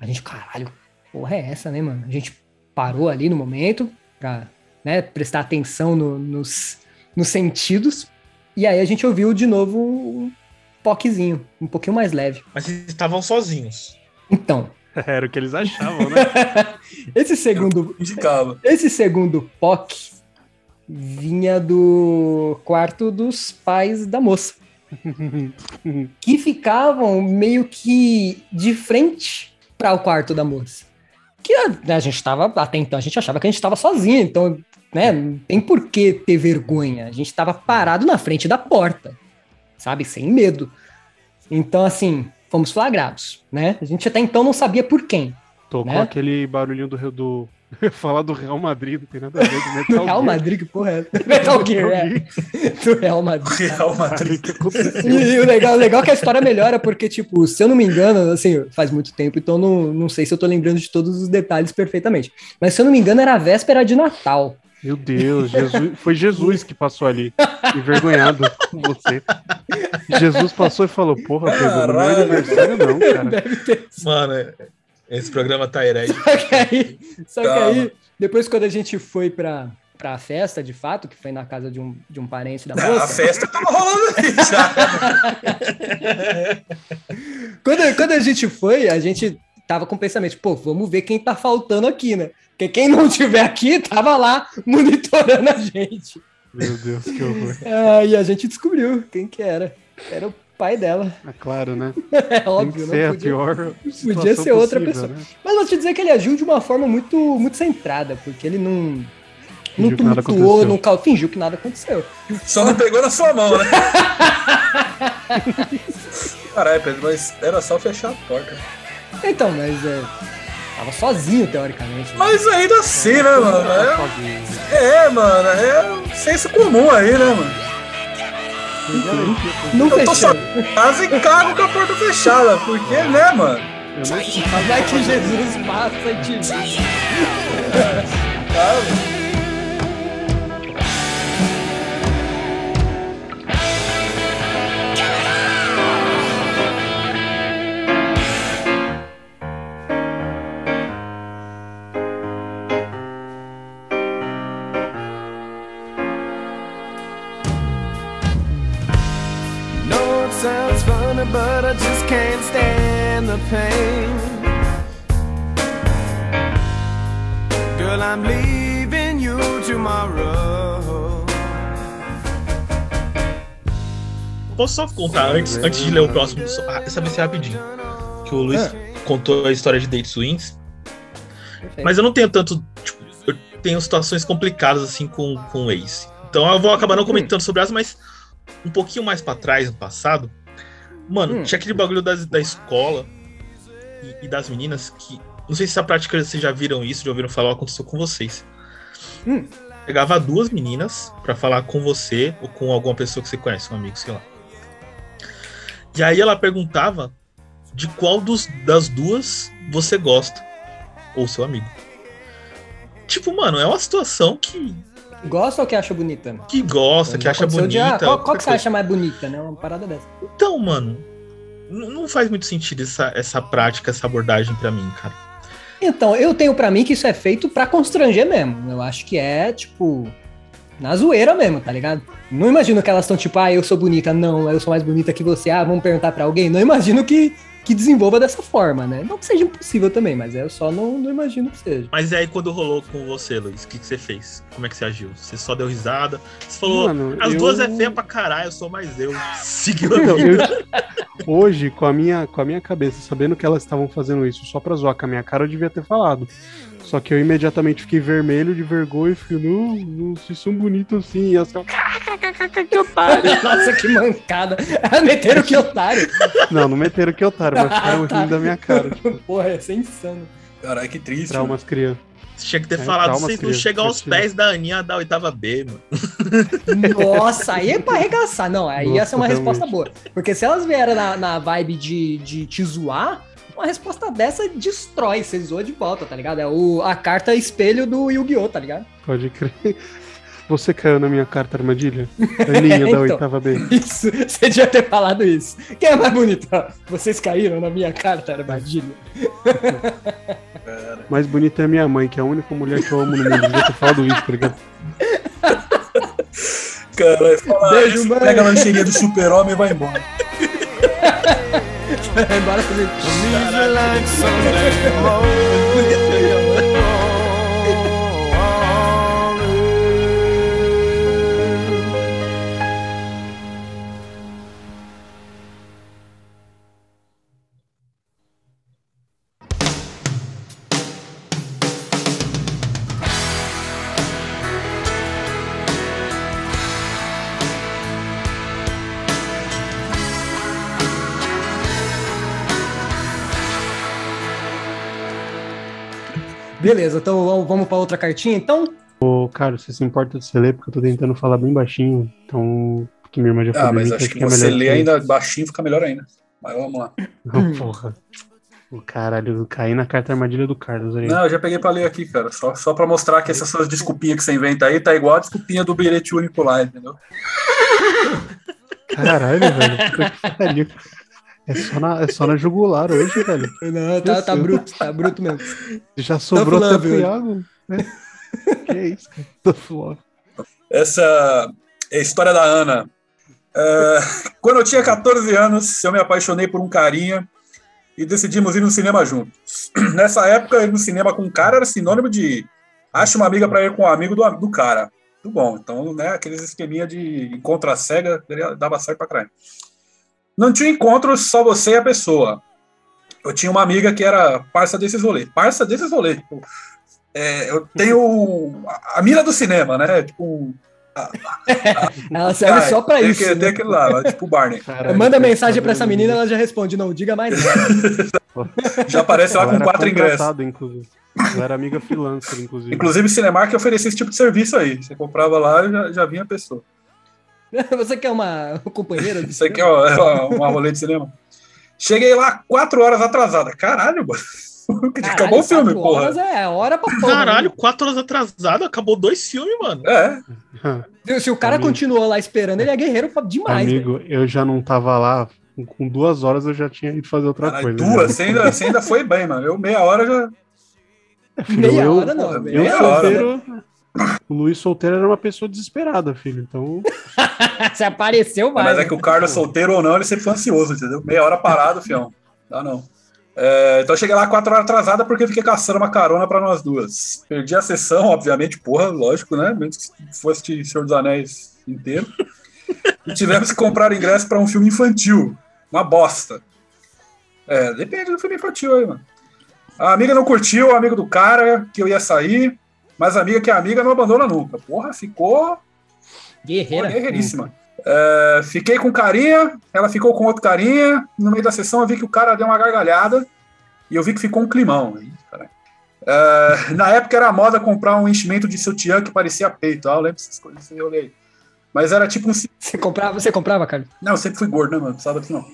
A gente, caralho, porra é essa, né, mano? A gente parou ali no momento pra né, prestar atenção no- nos, nos sentidos. E aí a gente ouviu de novo um poquezinho, um pouquinho mais leve. Mas eles estavam sozinhos. Então, Era o que eles achavam, né? esse segundo, Indicava. esse segundo POC vinha do quarto dos pais da moça. que ficavam meio que de frente para o quarto da moça. Que a, a gente estava, até então, a gente achava que a gente estava sozinho, então, né, não tem por que ter vergonha. A gente estava parado na frente da porta, sabe, sem medo. Então, assim, fomos flagrados, né? A gente até então não sabia por quem. Tocou Né? aquele barulhinho do, do. Falar do Real Madrid, não tem nada a ver com Metal Real Gear. Madrid, que porra é? Metal Gear, é. Do Real Madrid. Real Madrid. E, e o legal, o legal é que a história melhora, porque, tipo, se eu não me engano, assim, faz muito tempo, então não, não sei se eu tô lembrando de todos os detalhes perfeitamente. Mas se eu não me engano, era a véspera de Natal. Meu Deus, Jesus, foi Jesus que passou ali, envergonhado com você. Jesus passou e falou: Porra, Pedro, meu Caralho. aniversário não, cara. Deve ter. Mano, esse programa tá herético. Só que aí, só que aí depois quando a gente foi pra, pra festa, de fato, que foi na casa de um, de um parente da A moça, festa tava rolando aí já. quando, quando a gente foi, a gente tava com o pensamento, pô, vamos ver quem tá faltando aqui, né? Porque quem não tiver aqui, tava lá monitorando a gente. Meu Deus, que horror. Ah, e a gente descobriu quem que era. Era o pai dela. É claro, né? É Tem que óbvio, ser não a podia. pior Podia ser outra possível, pessoa. né? Mas vou te dizer que ele agiu de uma forma muito, muito centrada, porque ele não. Não Fingiu tumultuou, não cal- fingiu que nada aconteceu. Só não pegou na sua mão, né? Caralho, Pedro, mas era só fechar a porta. Então, mas é. Tava sozinho, teoricamente. né? Mas ainda assim, né, mano? É, é mano, é senso comum aí, né, mano? Não Eu tô só em casa e cago com a porta fechada, porque, né, mano? Sei. Vai que Jesus passa e te vê. Só contar antes, antes de ler o próximo? só- ah, Essa vai ser rapidinho. Que o Luiz contou a história de Dates Wins. Mas eu não tenho tanto. Tipo, eu tenho situações complicadas assim com, com o Ace. Então eu vou acabar não comentando sobre elas, mas um pouquinho mais pra trás, no passado. Mano, Hum. tinha aquele bagulho das, da escola e, e das meninas que. Não sei se a prática vocês já viram isso, já ouviram falar, aconteceu com vocês. Hum. Pegava duas meninas pra falar com você ou com alguma pessoa que você conhece, um amigo, sei lá. E aí ela perguntava de qual dos, das duas você gosta. Ou seu amigo. Tipo, mano, é uma situação que, Gosta ou que acha bonita? que gosta, que acha de, bonita. ah, qual, qual que você acha mais bonita, né? Uma parada dessa. Então, mano, não faz muito sentido essa, essa prática, essa abordagem pra mim, cara. Então, eu tenho pra mim que isso é feito pra constranger mesmo. Eu acho que é, tipo, na zoeira mesmo, tá ligado? Não imagino que elas estão tipo, ah, eu sou bonita. Não, eu sou mais bonita que você. Ah, vamos perguntar pra alguém. Não imagino que, que desenvolva dessa forma, né? Não que seja impossível também, mas eu só não, não imagino que seja. Mas e aí, quando rolou com você, Luiz, o que, que você fez? Como é que você agiu? Você só deu risada? Você falou, Mano, as eu- duas é feia pra caralho, eu sou mais eu. Seguiu a vida. eu- hoje, com a, minha, com a minha cabeça, sabendo que elas estavam fazendo isso só pra zoar com a minha cara, eu devia ter falado. Só que eu imediatamente fiquei vermelho de vergonha e fiquei, não, não, vocês são bonitos assim. E elas ficavam, que otário. Nossa, que mancada. Meteram que otário. Não, não meteram que otário, mas ficaram Tá. rindo da minha cara. Tipo, Porra, ia ser insano. Caralho, que triste. traumas crianças. Você tinha que ter É, falado, vocês não criança, chegam aos pés da Aninha da oitava B, mano. Nossa, aí é pra arregaçar. Não, aí ia ser uma Nossa, resposta boa. Porque se elas vieram na, na vibe de, de te zoar, uma resposta dessa destrói. Você zoa de volta, tá ligado? É o, a carta espelho do Yu-Gi-Oh!, tá ligado? Pode crer. Você caiu na minha carta armadilha? Aninha da Então. oitava B. Isso, você devia ter falado isso. Quem é mais bonito? Ó, Vocês caíram na minha carta armadilha. Mais bonita é minha mãe, que é a única mulher que eu amo no mundo. Devia ter falado isso, tá ligado? Caralho, fala Beijo, isso, mãe. pega a lancheirinha do super-homem e vai embora. Bora fazer. Beleza, então vamos- vamos pra outra cartinha, então? Ô, cara, você se importa de você ler, porque eu tô tentando falar bem baixinho. Então, que minha irmã já Ah, falou. mas acho que você lê ainda baixinho fica melhor ainda. Mas vamos lá. Não, porra. O caralho, caí na carta armadilha do Carlos aí. Não, eu já peguei pra ler aqui, cara. Só, só pra mostrar que essas suas desculpinhas que você inventa aí tá igual a desculpinha do bilhete único lá, entendeu? Caralho, velho. Que pariu. É só, na, é só na jugular hoje, velho. Não, tá, tá bruto, tá bruto mesmo. Já sobrou Tough até pro. Iago. né? que isso, cara. Love. Essa é a história da Ana. É, quando eu tinha 14 anos, eu me apaixonei por um carinha e decidimos ir no cinema juntos. Nessa época, ir no cinema com um cara era sinônimo de acha uma amiga para ir com um amigo do, do cara. Muito bom. Então, né, aqueles esqueminha de encontro a cega dava certo pra caralho. Não tinha encontro só você e a pessoa. Eu tinha uma amiga que era parça desses rolês. Parça desses rolês. Tipo, é, eu tenho a- a mira do cinema, né? Tipo. Ela serve ah, só pra tem isso. que- né? Tem aquele lá, tipo o Barney. Caralho, Manda cara, mensagem pra essa menina, ela já responde, não diga mais nada. Já aparece lá Ela com quatro ingressos. inclusive. Ela era amiga freelancer, inclusive. Inclusive, Cinemark oferecia esse tipo de serviço aí. Você comprava lá e já, já vinha a pessoa. Você quer uma companheira? do Isso aqui é cinema? uma, uma rolê de cinema. Cheguei lá quatro horas atrasada. Caralho, mano. Caralho, Acabou o filme, quatro porra. horas É, hora pra porra. Caralho, quatro horas atrasado, acabou dois filmes, mano. É, Se- Se o cara Amigo. continuou lá esperando, ele é guerreiro demais. velho. Amigo, eu já não tava lá. com- duas horas eu já tinha ido fazer outra caralho, coisa. duas. né? Você ainda, você ainda foi bem, mano. Eu meia hora já. Filho, Meia eu, hora não, velho. Eu Meia hora, solteiro. O Luiz solteiro era uma pessoa desesperada, filho. Então, Se apareceu, vai. Mas é que o Carlos, solteiro ou não, ele sempre foi ansioso, entendeu? Meia hora parado, fião. Dá não. É, então eu cheguei lá quatro horas atrasada porque eu fiquei caçando uma carona pra nós duas. Perdi a sessão, obviamente, porra, lógico, né? Mesmo que fosse de Senhor dos Anéis inteiro. E tivemos que comprar ingresso pra um filme infantil. Uma bosta. É, depende do filme infantil aí, mano. A amiga não curtiu, o amigo do cara, que eu ia sair, mas amiga que é amiga não abandona nunca. Porra, ficou Guerreira. Pô, guerreiríssima. É, fiquei com carinha, ela ficou com outro carinha. No meio da sessão eu vi que o cara deu uma gargalhada e eu vi que ficou um climão. É, na época era moda comprar um enchimento de sutiã que parecia peito. Ah, eu lembro dessas coisas, eu olhei. Mas era tipo um. Você comprava, você comprava, cara? Não, eu sempre fui gordo, né, mano? Não precisava disso, não.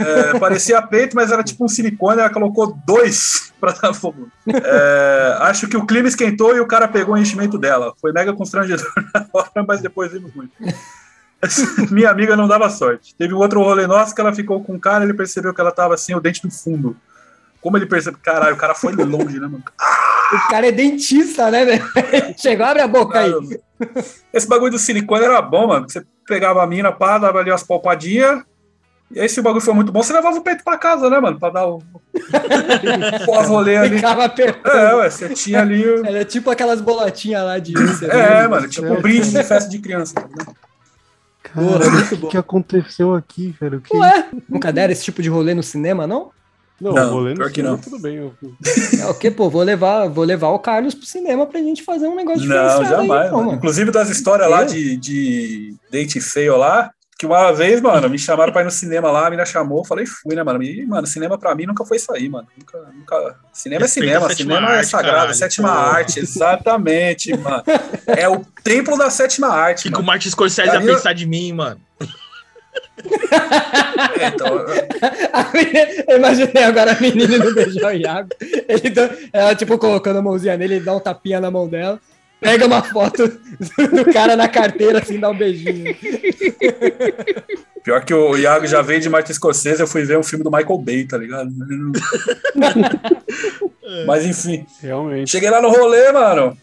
É, parecia peito, mas era tipo um silicone, ela colocou dois pra dar fogo. É, acho que o clima esquentou e o cara pegou o enchimento dela. Foi mega constrangedor na hora, mas depois vimos muito. Minha amiga não dava sorte. Teve um outro rolê nosso que ela ficou com o cara, ele percebeu que ela tava assim, o dente do fundo. Como ele percebeu? Caralho, o cara foi longe, né, mano? O cara é dentista, né, velho? Chegou, abre a boca aí. Esse bagulho do silicone era bom, mano. Você pegava a mina, pá, dava ali umas palpadinhas. E aí, se o bagulho foi muito bom, você levava o peito pra casa, né, mano? Pra dar o pós-rolê ali. Ficava apertando. É, ué, você tinha ali. o- Era tipo aquelas bolatinhas lá de É, né? mano, tipo um brinde de festa de criança. tá ligado? Porra, cara, o que aconteceu aqui, velho? Que... Ué, nunca deram esse tipo de rolê no cinema, não? Não, Não, vou ler no pior que cinema, não. tudo bem. Eu... É o quê, pô? Vou levar, vou levar o Carlos pro cinema pra gente fazer um negócio Não, diferenciado aí, jamais. pô, mano. mano. Inclusive das histórias lá Eu? de, de date feio lá, que uma vez, mano, me chamaram pra ir no cinema lá, a mina chamou, eu falei, fui, né, mano? E, mano, cinema pra mim nunca foi isso aí, mano. Nunca, nunca... Cinema é cinema, cinema é arte, sagrado, caralho. sétima Pô. arte, exatamente, mano. É o templo da sétima O arte, que, que o. Martin Scorsese ia eu- pensar de mim, mano? É, então, Eu imaginei agora a menina indo beijar o Iago. Ele ela, tipo, colocando a mãozinha nele, ele dá um tapinha na mão dela, pega uma foto do cara na carteira, assim, dá um beijinho. pior que o Iago já veio de Martin Scorsese, eu fui ver um filme do Michael Bay, tá ligado? Mas enfim. Realmente. Cheguei lá no rolê, mano.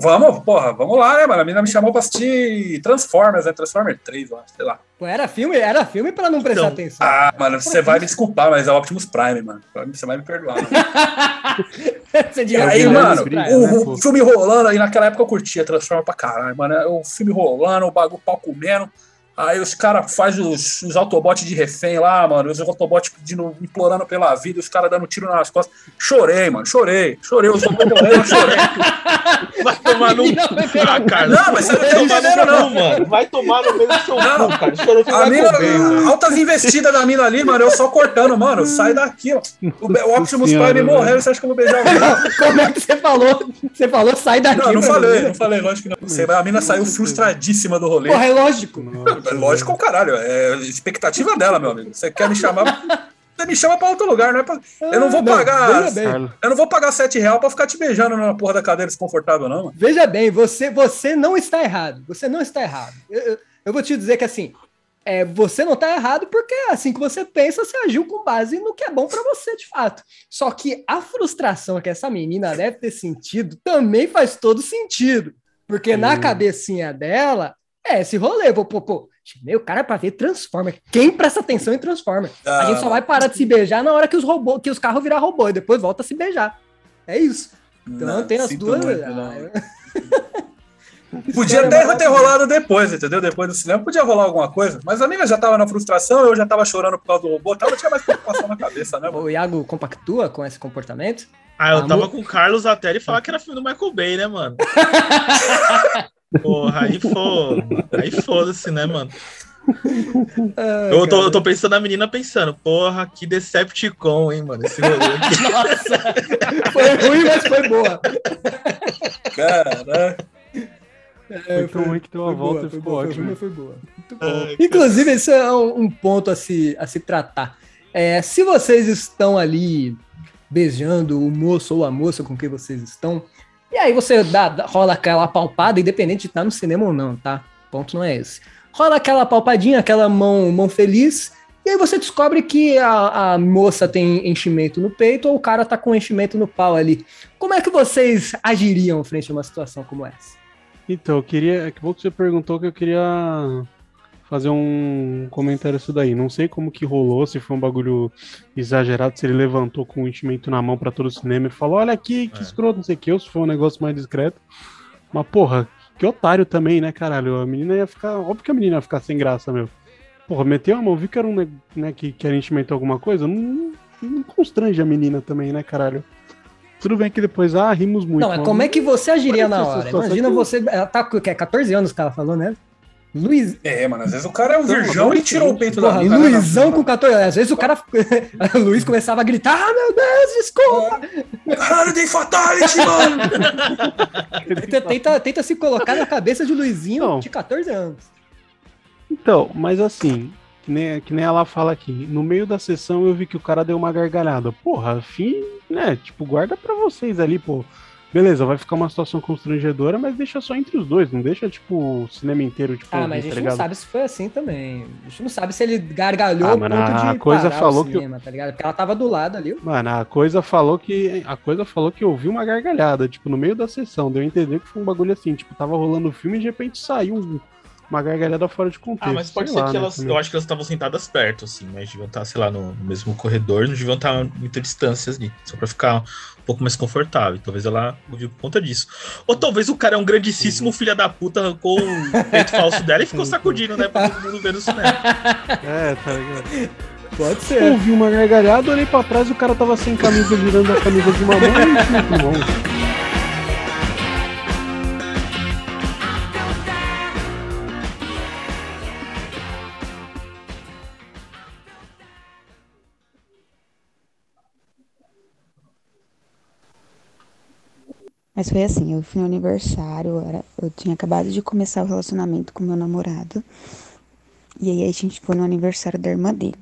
Vamos, porra, vamos lá, né, mano? A menina me chamou pra assistir Transformers, né? Transformers 3, eu acho, sei lá. Era filme, era filme pra não prestar Então, atenção. Ah, mano, você vai me desculpar, mas é Optimus Prime, mano. Você vai me perdoar. mano. Você E devia aí, mano, né, o, o filme rolando, aí naquela época eu curtia Transformers pra caralho, mano. O filme rolando, o bagulho pau comendo. Aí os caras fazem os, os Autobots de refém lá, mano. Os Autobots pedindo, implorando pela vida, os caras dando tiro nas costas. Chorei, mano, chorei. Chorei, os Autobots chorei. Vai tomar no Ah, cara. Não, mas você não vai tomar no entendendo, cu, não. mano. Vai tomar no meio do seu Não. cu, cara. A mina, comer, altas investidas da mina ali, mano, eu só cortando, mano. Sai daqui, ó. O, o Optimus Prime morreu, você acha que eu vou beijar alguém? Como é que você falou? Você falou, sai daqui. Não, não falei, não falei, lógico que não. Sei, mas a mina saiu frustradíssima do rolê. Porra, é lógico. É lógico, caralho. É expectativa dela, meu amigo. Você quer me chamar. Você me chama pra outro lugar, não é pra... Eu não vou Não, pagar. veja bem. Carlos, Eu não vou pagar 7 reais pra ficar te beijando na porra da cadeira desconfortável, não, mano. Veja bem, você, você não está errado. Você não está errado. Eu, eu- eu vou te dizer que assim, é, você não está errado porque é assim que você pensa, você agiu com base no que é bom para você, de fato. Só que a frustração que essa menina deve ter sentido também faz todo sentido. Porque na Hum. cabecinha dela, é esse rolê. Pô, pô, pô, o cara pra ver Transformer. Quem presta atenção em Transformer? a gente só vai parar de se beijar na hora que os, robô, que os carros virar robô e depois volta a se beijar. É isso. Então Não, tem as duas. muito, Ah, Podia até ter rolado depois, entendeu? Depois do cinema podia rolar alguma coisa. Mas a mina já tava na frustração, eu já tava chorando por causa do robô, tava, tinha mais preocupação na cabeça, né? mano? O Iago compactua com esse comportamento? Ah, eu Ah, tava mu- com o Carlos até ele falar que era filme do Michael Bay, né, mano? Porra, aí foda. Aí foda-se, né, mano? Eu tô, eu tô pensando a menina pensando, porra, que Decepticon, hein, mano? Esse rolê aqui. Nossa! Foi ruim, mas foi boa. Cara, É, Foi tão ruim que deu uma foi volta boa, e foi ficou boa, foi ótimo. Foi boa. Muito bom. Ai, Inclusive, esse é um, um ponto a se, a se tratar. É, se vocês estão ali beijando o moço ou a moça com quem vocês estão, e aí você dá, rola aquela palpada, independente de estar no cinema ou não, tá? O ponto não é esse. Rola aquela palpadinha, aquela mão, mão feliz, e aí você descobre que a, a moça tem enchimento no peito ou o cara tá com enchimento no pau ali. Como é que vocês agiriam frente a uma situação como essa? Então, eu queria. É que bom que você perguntou que eu queria fazer um comentário isso daí. Não sei como que rolou, se foi um bagulho exagerado, se ele levantou com o enchimento na mão pra todo o cinema e falou: Olha aqui, que É. escroto, não sei o que, ou se foi um negócio mais discreto. Mas, porra, que otário também, né, caralho? A menina ia ficar. Óbvio que a menina ia ficar sem graça, meu. Porra, meteu a mão, viu que era um, né, que, que era enchimento alguma coisa? Não, não constrange a menina também, né, caralho? Tudo bem que depois, ah, rimos muito. Não, é mas- como é que você agiria na hora? Imagina que- você. Ela tá com o quê? 14 anos que ela falou, né? Luiz. é, mano, às vezes o cara é um virgão e tirou o peito da Porra, mina. né, Luizão com 14 anos. Às vezes o cara. Luiz começava a gritar: Ah, meu Deus, desculpa! Caralho, tem fatality, mano! Tenta, tenta, tenta se colocar na cabeça de Luizinho Não. de 14 anos. Então, mas assim, que nem, que nem ela fala aqui, no meio da sessão eu vi que o cara deu uma gargalhada. Porra, fim, né? Tipo, guarda pra vocês ali, pô. Beleza, vai ficar uma situação constrangedora, mas deixa só entre os dois, não deixa, tipo, o cinema inteiro, tipo, Ah, mas a tá gente não sabe se foi assim também. A gente não sabe se ele gargalhou Ah, mano, ponto a de coisa falou o que- cinema, tá ligado? Porque ela tava do lado ali. Mano, a coisa falou que. A coisa falou que eu ouvi uma gargalhada, tipo, no meio da sessão. Deu a entender que foi um bagulho assim, tipo, tava rolando o filme e de repente saiu um- uma gargalhada fora de contexto. Ah, mas pode sei ser lá, que né, elas. também. Eu acho que elas estavam sentadas perto, assim, mas deviam estar, sei lá, no no mesmo corredor, não deviam estar a muita distância ali, só pra ficar um pouco mais confortável. Talvez ela ouviu por conta disso. Ou talvez o cara é um grandíssimo filho da puta com o peito falso dela e ficou sacudindo, né? Pra todo mundo ver no cinema. É, tá ligado? Pode Eu ser. ouvi uma gargalhada, olhei pra trás e o cara tava sem camisa, girando a camisa de uma mão e tinha com Mas foi assim, eu fui no aniversário, eu era, eu tinha acabado de começar o relacionamento com meu namorado. E aí a gente foi no aniversário da irmã dele.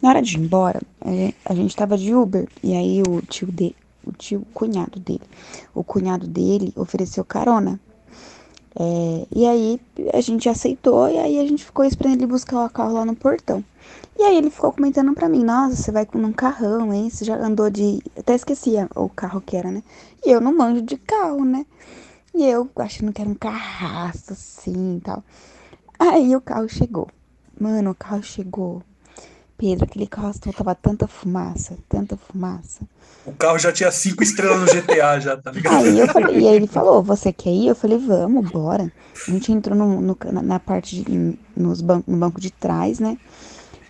Na hora de ir embora, é, a gente tava de Uber. E aí o tio dele, o tio, cunhado dele, o cunhado dele ofereceu carona. É, e aí a gente aceitou e aí a gente ficou esperando ele buscar o carro lá no portão. E aí ele ficou comentando pra mim, nossa, você vai com um carrão, hein? Você já andou de. Até esquecia o carro que era, né? E eu não manjo de carro, né? E eu achando que era um carraço, assim e tal. Aí o carro chegou. Mano, o carro chegou. Pedro, aquele carro soltava tanta fumaça, tanta fumaça. O carro já tinha cinco estrelas no GTA, já, tá ligado? Aí eu falei, e aí ele falou, você quer ir? Eu falei, vamos, bora. A gente entrou no, no- na, na parte, de, nos ban no banco de trás, né?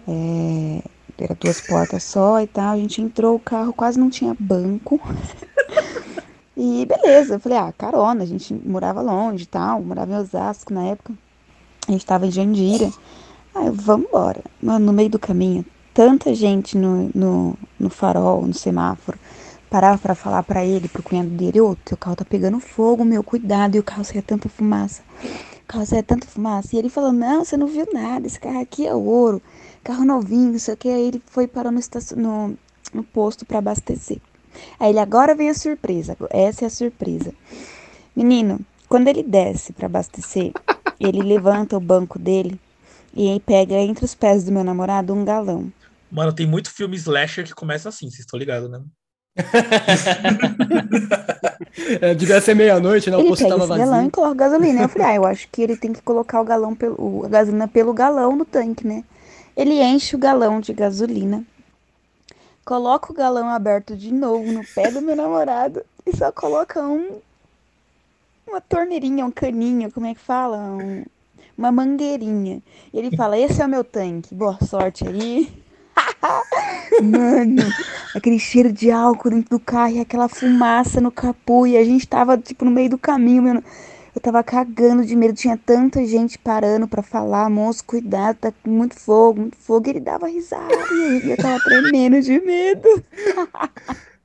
É, era duas portas só e tal. A gente entrou, o carro quase não tinha banco. E beleza, eu falei, ah, carona, a gente morava longe e tal, morava em Osasco na época. A gente tava em Jandira. Aí, vamos embora. Mano, no meio do caminho, tanta gente no, no, no farol, no semáforo, parava pra falar pra ele, pro cunhado dele, ô, teu carro tá pegando fogo, meu, cuidado, e o carro saia tanta fumaça. Carro saia tanta fumaça. E ele falou, não, você não viu nada, esse carro aqui é ouro, carro novinho, não sei o que. Aí ele foi parou no, no, no posto pra abastecer. Aí ele, agora vem a surpresa, essa é a surpresa. Menino, quando ele desce pra abastecer, ele levanta o banco dele e aí pega entre os pés do meu namorado um galão. Mano, tem muito filme slasher que começa assim, vocês estão ligados, né? É, devia ser meia-noite, né? O ele posto pega tava esse galão e coloca gasolina. Eu falei, ah, eu acho que ele tem que colocar o galão pelo, a gasolina pelo galão no tanque, né? Ele enche o galão de gasolina, coloca o galão aberto de novo no pé do meu namorado e só coloca um uma torneirinha, um caninho, como é que fala? Um- uma mangueirinha. E ele fala: Esse é o meu tanque, boa sorte aí. Mano, aquele cheiro de álcool dentro do carro e aquela fumaça no capô. E a gente tava, tipo, no meio do caminho, mano. Eu tava cagando de medo. Tinha tanta gente parando pra falar: Moço, cuidado, tá com muito fogo, muito fogo. E ele dava risada. E eu tava tremendo de medo.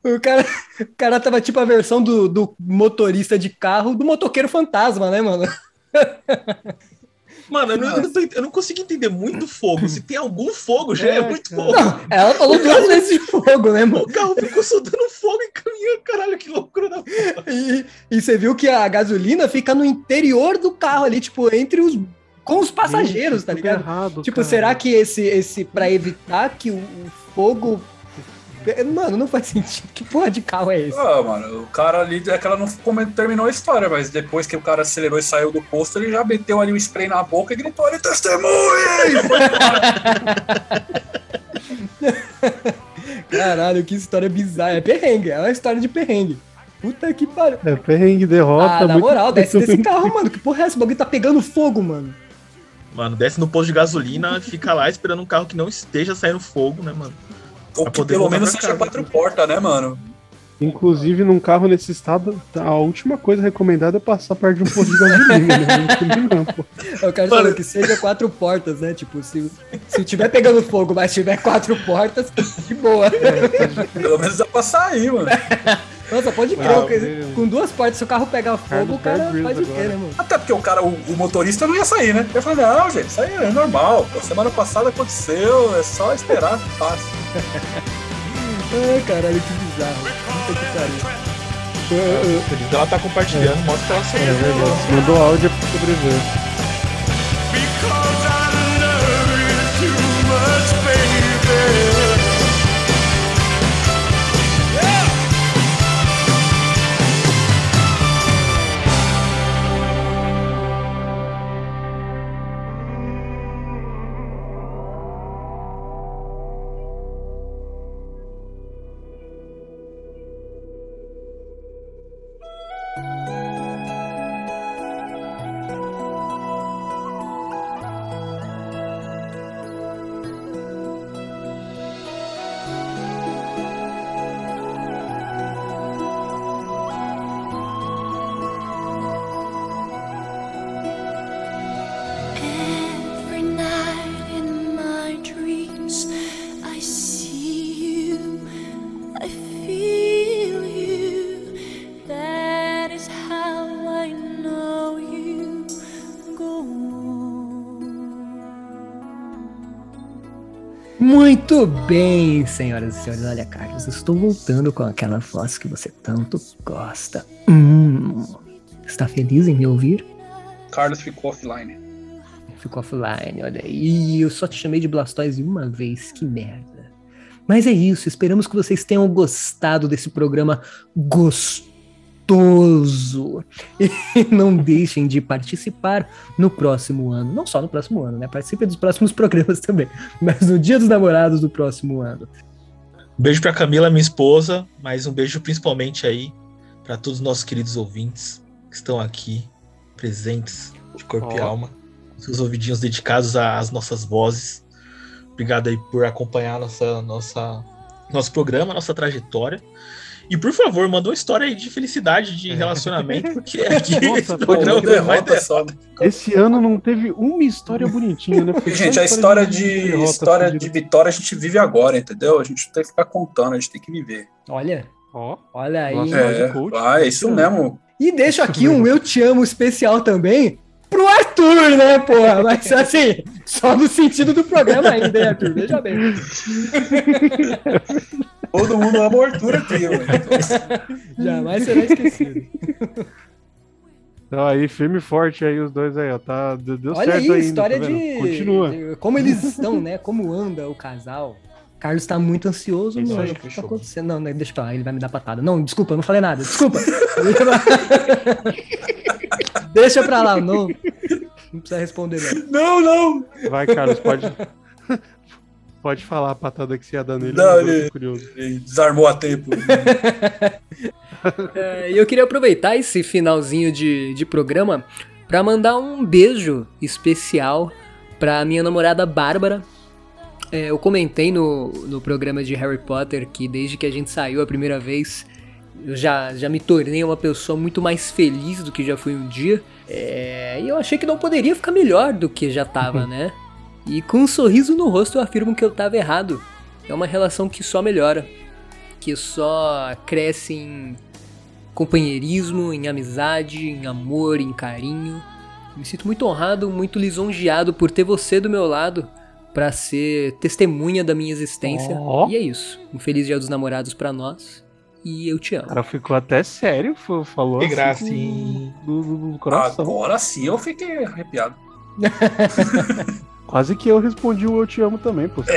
O cara, o cara tava tipo a versão do, do motorista de carro do motoqueiro fantasma, né, mano? Mano, eu não, eu não tô ent- eu não consigo entender muito fogo. Se tem algum fogo, já é, muito fogo. Não, ela falou duas vezes de fogo, né, mano? O carro ficou soltando fogo e caminhando, caralho, que loucura da E, e você viu que a gasolina fica no interior do carro ali, tipo, entre os. Com os passageiros, Gente, tá ligado? errado, tipo, cara. será que esse, esse, pra evitar que o, o fogo. Mano, não faz sentido. Que porra de carro é esse? Ah, mano, o cara ali, é que ela não terminou a história, mas depois que o cara acelerou e saiu do posto, ele já meteu ali o spray na boca e gritou ali, testemunha! Foi Caralho, que história bizarra. É perrengue, é uma história de perrengue. Puta que pariu. É perrengue, derrota. Ah, na muito- moral, desce desse carro, mano. Que porra é essa? O bagulho tá pegando fogo, mano. Mano, desce no posto de gasolina, fica lá esperando um carro que não esteja saindo fogo, né, mano? Ou que pelo menos seja casa. quatro portas, né, mano? Inclusive, num carro nesse estado, a última coisa recomendada é passar perto de um posto de gasolina. né? O cara falou que seja quatro portas, né? Tipo, se, se tiver pegando fogo, mas tiver quatro portas, de boa. Pelo menos dá pra sair, mano. Nossa, pode crer. Ah, com duas portas, se o carro pegar fogo, o cara faz o quê, né, mano? Até porque o cara, o, o motorista não ia sair, né? Ele falou, não, gente, isso aí é normal. Pô, Semana passada aconteceu, é só esperar que passe. Ai, caralho, que bizarro. Puta que pariu. Ela tá compartilhando, mostra que ela É sobreviveu. verdade. Mandou áudio pra sobreviver. Muito bem, senhoras e senhores. Olha, Carlos, estou voltando com aquela voz que você tanto gosta. Hum, está feliz em me ouvir? Carlos ficou offline. Ficou offline, olha aí. Ih, Eu só te chamei de Blastoise uma vez, que merda. Mas é isso, esperamos que vocês tenham gostado desse programa gostoso. E não deixem de participar no próximo ano. Não só no próximo ano, né? Participem dos próximos programas também. Mas no Dia dos Namorados do próximo ano. Beijo pra Camila, minha esposa, mas um beijo principalmente aí pra todos os nossos queridos ouvintes que estão aqui, presentes de corpo e Ó. alma, seus ouvidinhos dedicados às nossas vozes. Obrigado aí por acompanhar nossa, nossa, nosso programa, nossa trajetória. E por favor, manda uma história aí de felicidade, de relacionamento, porque aqui Nossa, esse pô, programa derrota é mais só. Esse ano não teve uma história bonitinha, né? Só Gente, a história de, derrota história fodida. de vitória a gente vive agora, entendeu? A gente não tem que ficar contando, a gente tem que viver. Olha. Ó. Olha aí. Nossa, É, ah, é isso mesmo. E deixo aqui um Eu Te Amo especial também pro Arthur, né, porra? Mas assim, só no sentido do programa ainda, hein, Arthur? Veja bem. Todo mundo ama o Arthur aqui, mano. Jamais será esquecido. Então aí, firme e forte aí, os dois aí, ó. Tá, deu Olha certo aí, ainda, história tá de, Continua. de como eles estão, né? Como anda o casal. Carlos tá muito ansioso, Isso mano. O que tá acontecendo? Não, né, deixa pra lá, ele vai me dar patada. Não, desculpa, eu não falei nada. Desculpa. Deixa pra lá, não. Não precisa responder, não. Não, não. Vai, Carlos, pode. Pode falar a patada que você ia dar nele. Não, ele- curioso. Ele desarmou a tempo. É, E eu queria aproveitar esse finalzinho de, de programa pra mandar um beijo especial pra minha namorada Bárbara. É, eu comentei no, no programa de Harry Potter que desde que a gente saiu a primeira vez, eu já, já me tornei uma pessoa muito mais feliz do que já fui um dia. É, e eu achei que não poderia ficar melhor do que já tava, né? E com um sorriso no rosto eu afirmo que eu tava errado. É uma relação que só melhora, que só cresce em companheirismo, em amizade, em amor, em carinho. Me sinto muito honrado, muito lisonjeado por ter você do meu lado pra ser testemunha da minha existência. Ó. E é isso. Um feliz Dia dos Namorados pra nós. E eu te amo. O cara ficou até sério, falou. Que assim gracinha. Do, do- do coração. Agora sim eu fiquei arrepiado. Quase que eu respondi o eu te amo também, pô.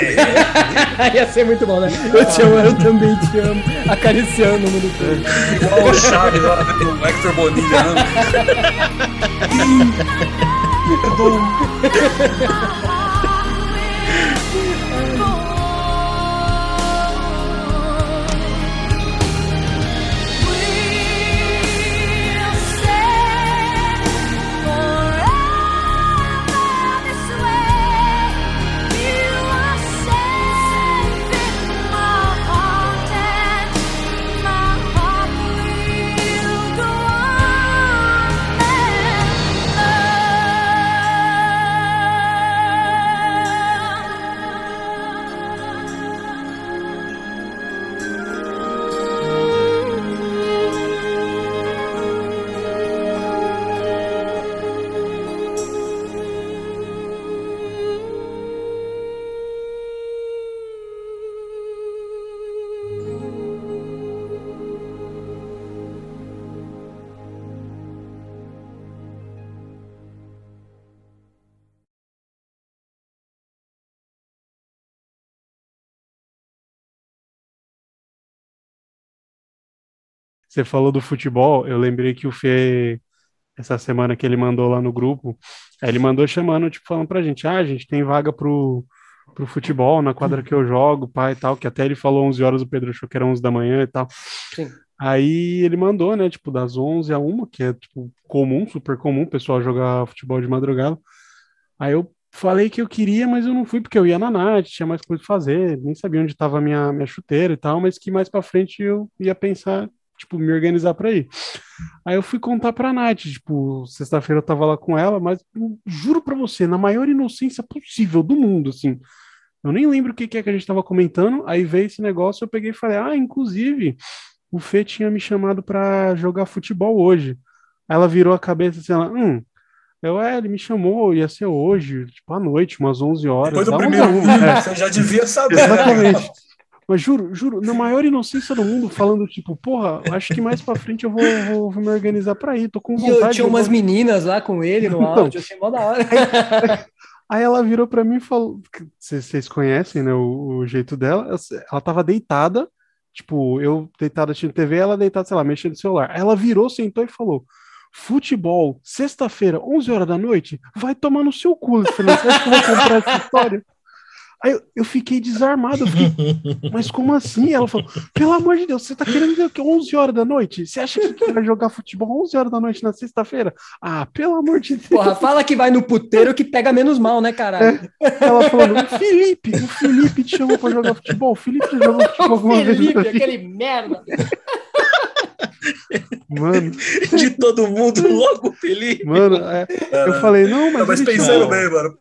Ia ser muito bom, né? Eu te amo, eu também te amo. Acariciando o mundo todo. Igual o Chaves lá do Hector Bonilha, né? Você falou do futebol, eu lembrei que o Fê, essa semana que ele mandou lá no grupo, ele mandou chamando, tipo, falando pra gente, ah, a gente tem vaga pro, pro futebol na quadra que eu jogo, pai e tal, que até ele falou 11 horas, o Pedro achou que era 11 da manhã e tal. Sim. Aí ele mandou, né, tipo, das 11 a 1, que é, tipo, comum, super comum, o pessoal jogar futebol de madrugada. Aí eu falei que eu queria, mas eu não fui porque eu ia na Nath, tinha mais coisa pra fazer, nem sabia onde estava a minha, minha chuteira e tal, mas que mais pra frente eu ia pensar, tipo, me organizar pra ir. Aí eu fui contar pra Nath, tipo, sexta-feira eu tava lá com ela, mas juro pra você, na maior inocência possível do mundo, assim. Eu nem lembro o que que é que a gente tava comentando, aí veio esse negócio, eu peguei e falei, ah, inclusive, o Fê tinha me chamado pra jogar futebol hoje. Aí ela virou a cabeça assim, ela, hum, eu, é, ele me chamou, ia ser hoje, tipo, à noite, umas 11 horas. Depois do dá 11 primeiro 1, é. você já devia saber. né, Exatamente. Mas juro, juro, na maior inocência do mundo, falando, tipo, porra, acho que mais pra frente eu vou, vou, vou me organizar pra ir, tô com E vontade. eu tinha umas vou- meninas lá com ele no Então. áudio, achei mó da hora. Aí ela virou pra mim e falou: Vocês conhecem, né, o, o jeito dela? Ela, tava deitada, tipo, eu deitada assistindo TV, ela deitada, sei lá, mexendo no celular. Aí ela virou, sentou e falou: Futebol, sexta-feira, 11 horas da noite, vai tomar no seu cu. Você acha que eu vou comprar essa história? Aí eu, eu fiquei desarmado, eu fiquei, mas como assim? Ela falou, pelo amor de Deus, você tá querendo dizer o quê? 11 horas da noite? Você acha que vai jogar futebol 11 horas da noite na sexta-feira? Ah, pelo amor de Deus. Porra, fala que vai no puteiro que pega menos mal, né, caralho? Ela falando, o Felipe, o Felipe te chamou pra jogar futebol. O Felipe já jogou futebol alguma vez Felipe, aquele merda. Mano, De todo mundo, logo Felipe. mano, é, eu falei, não, mas, Não, mas pensando bem, mano.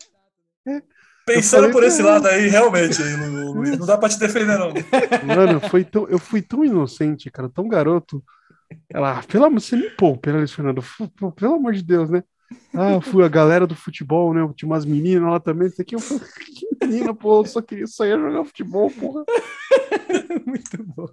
Pensando por esse lado aí, realmente, Lu- Luiz, não dá pra te defender, não. Mano, foi tão, eu fui tão inocente, cara, tão garoto. Ela, ah, pelo amor, você me né, Luiz Fernando? Pelo amor de Deus, né? Ah, fui a galera do futebol, né? Tinha umas meninas lá também. Isso aqui eu falei, que menina, pô, eu só queria sair jogar futebol, porra. Muito bom.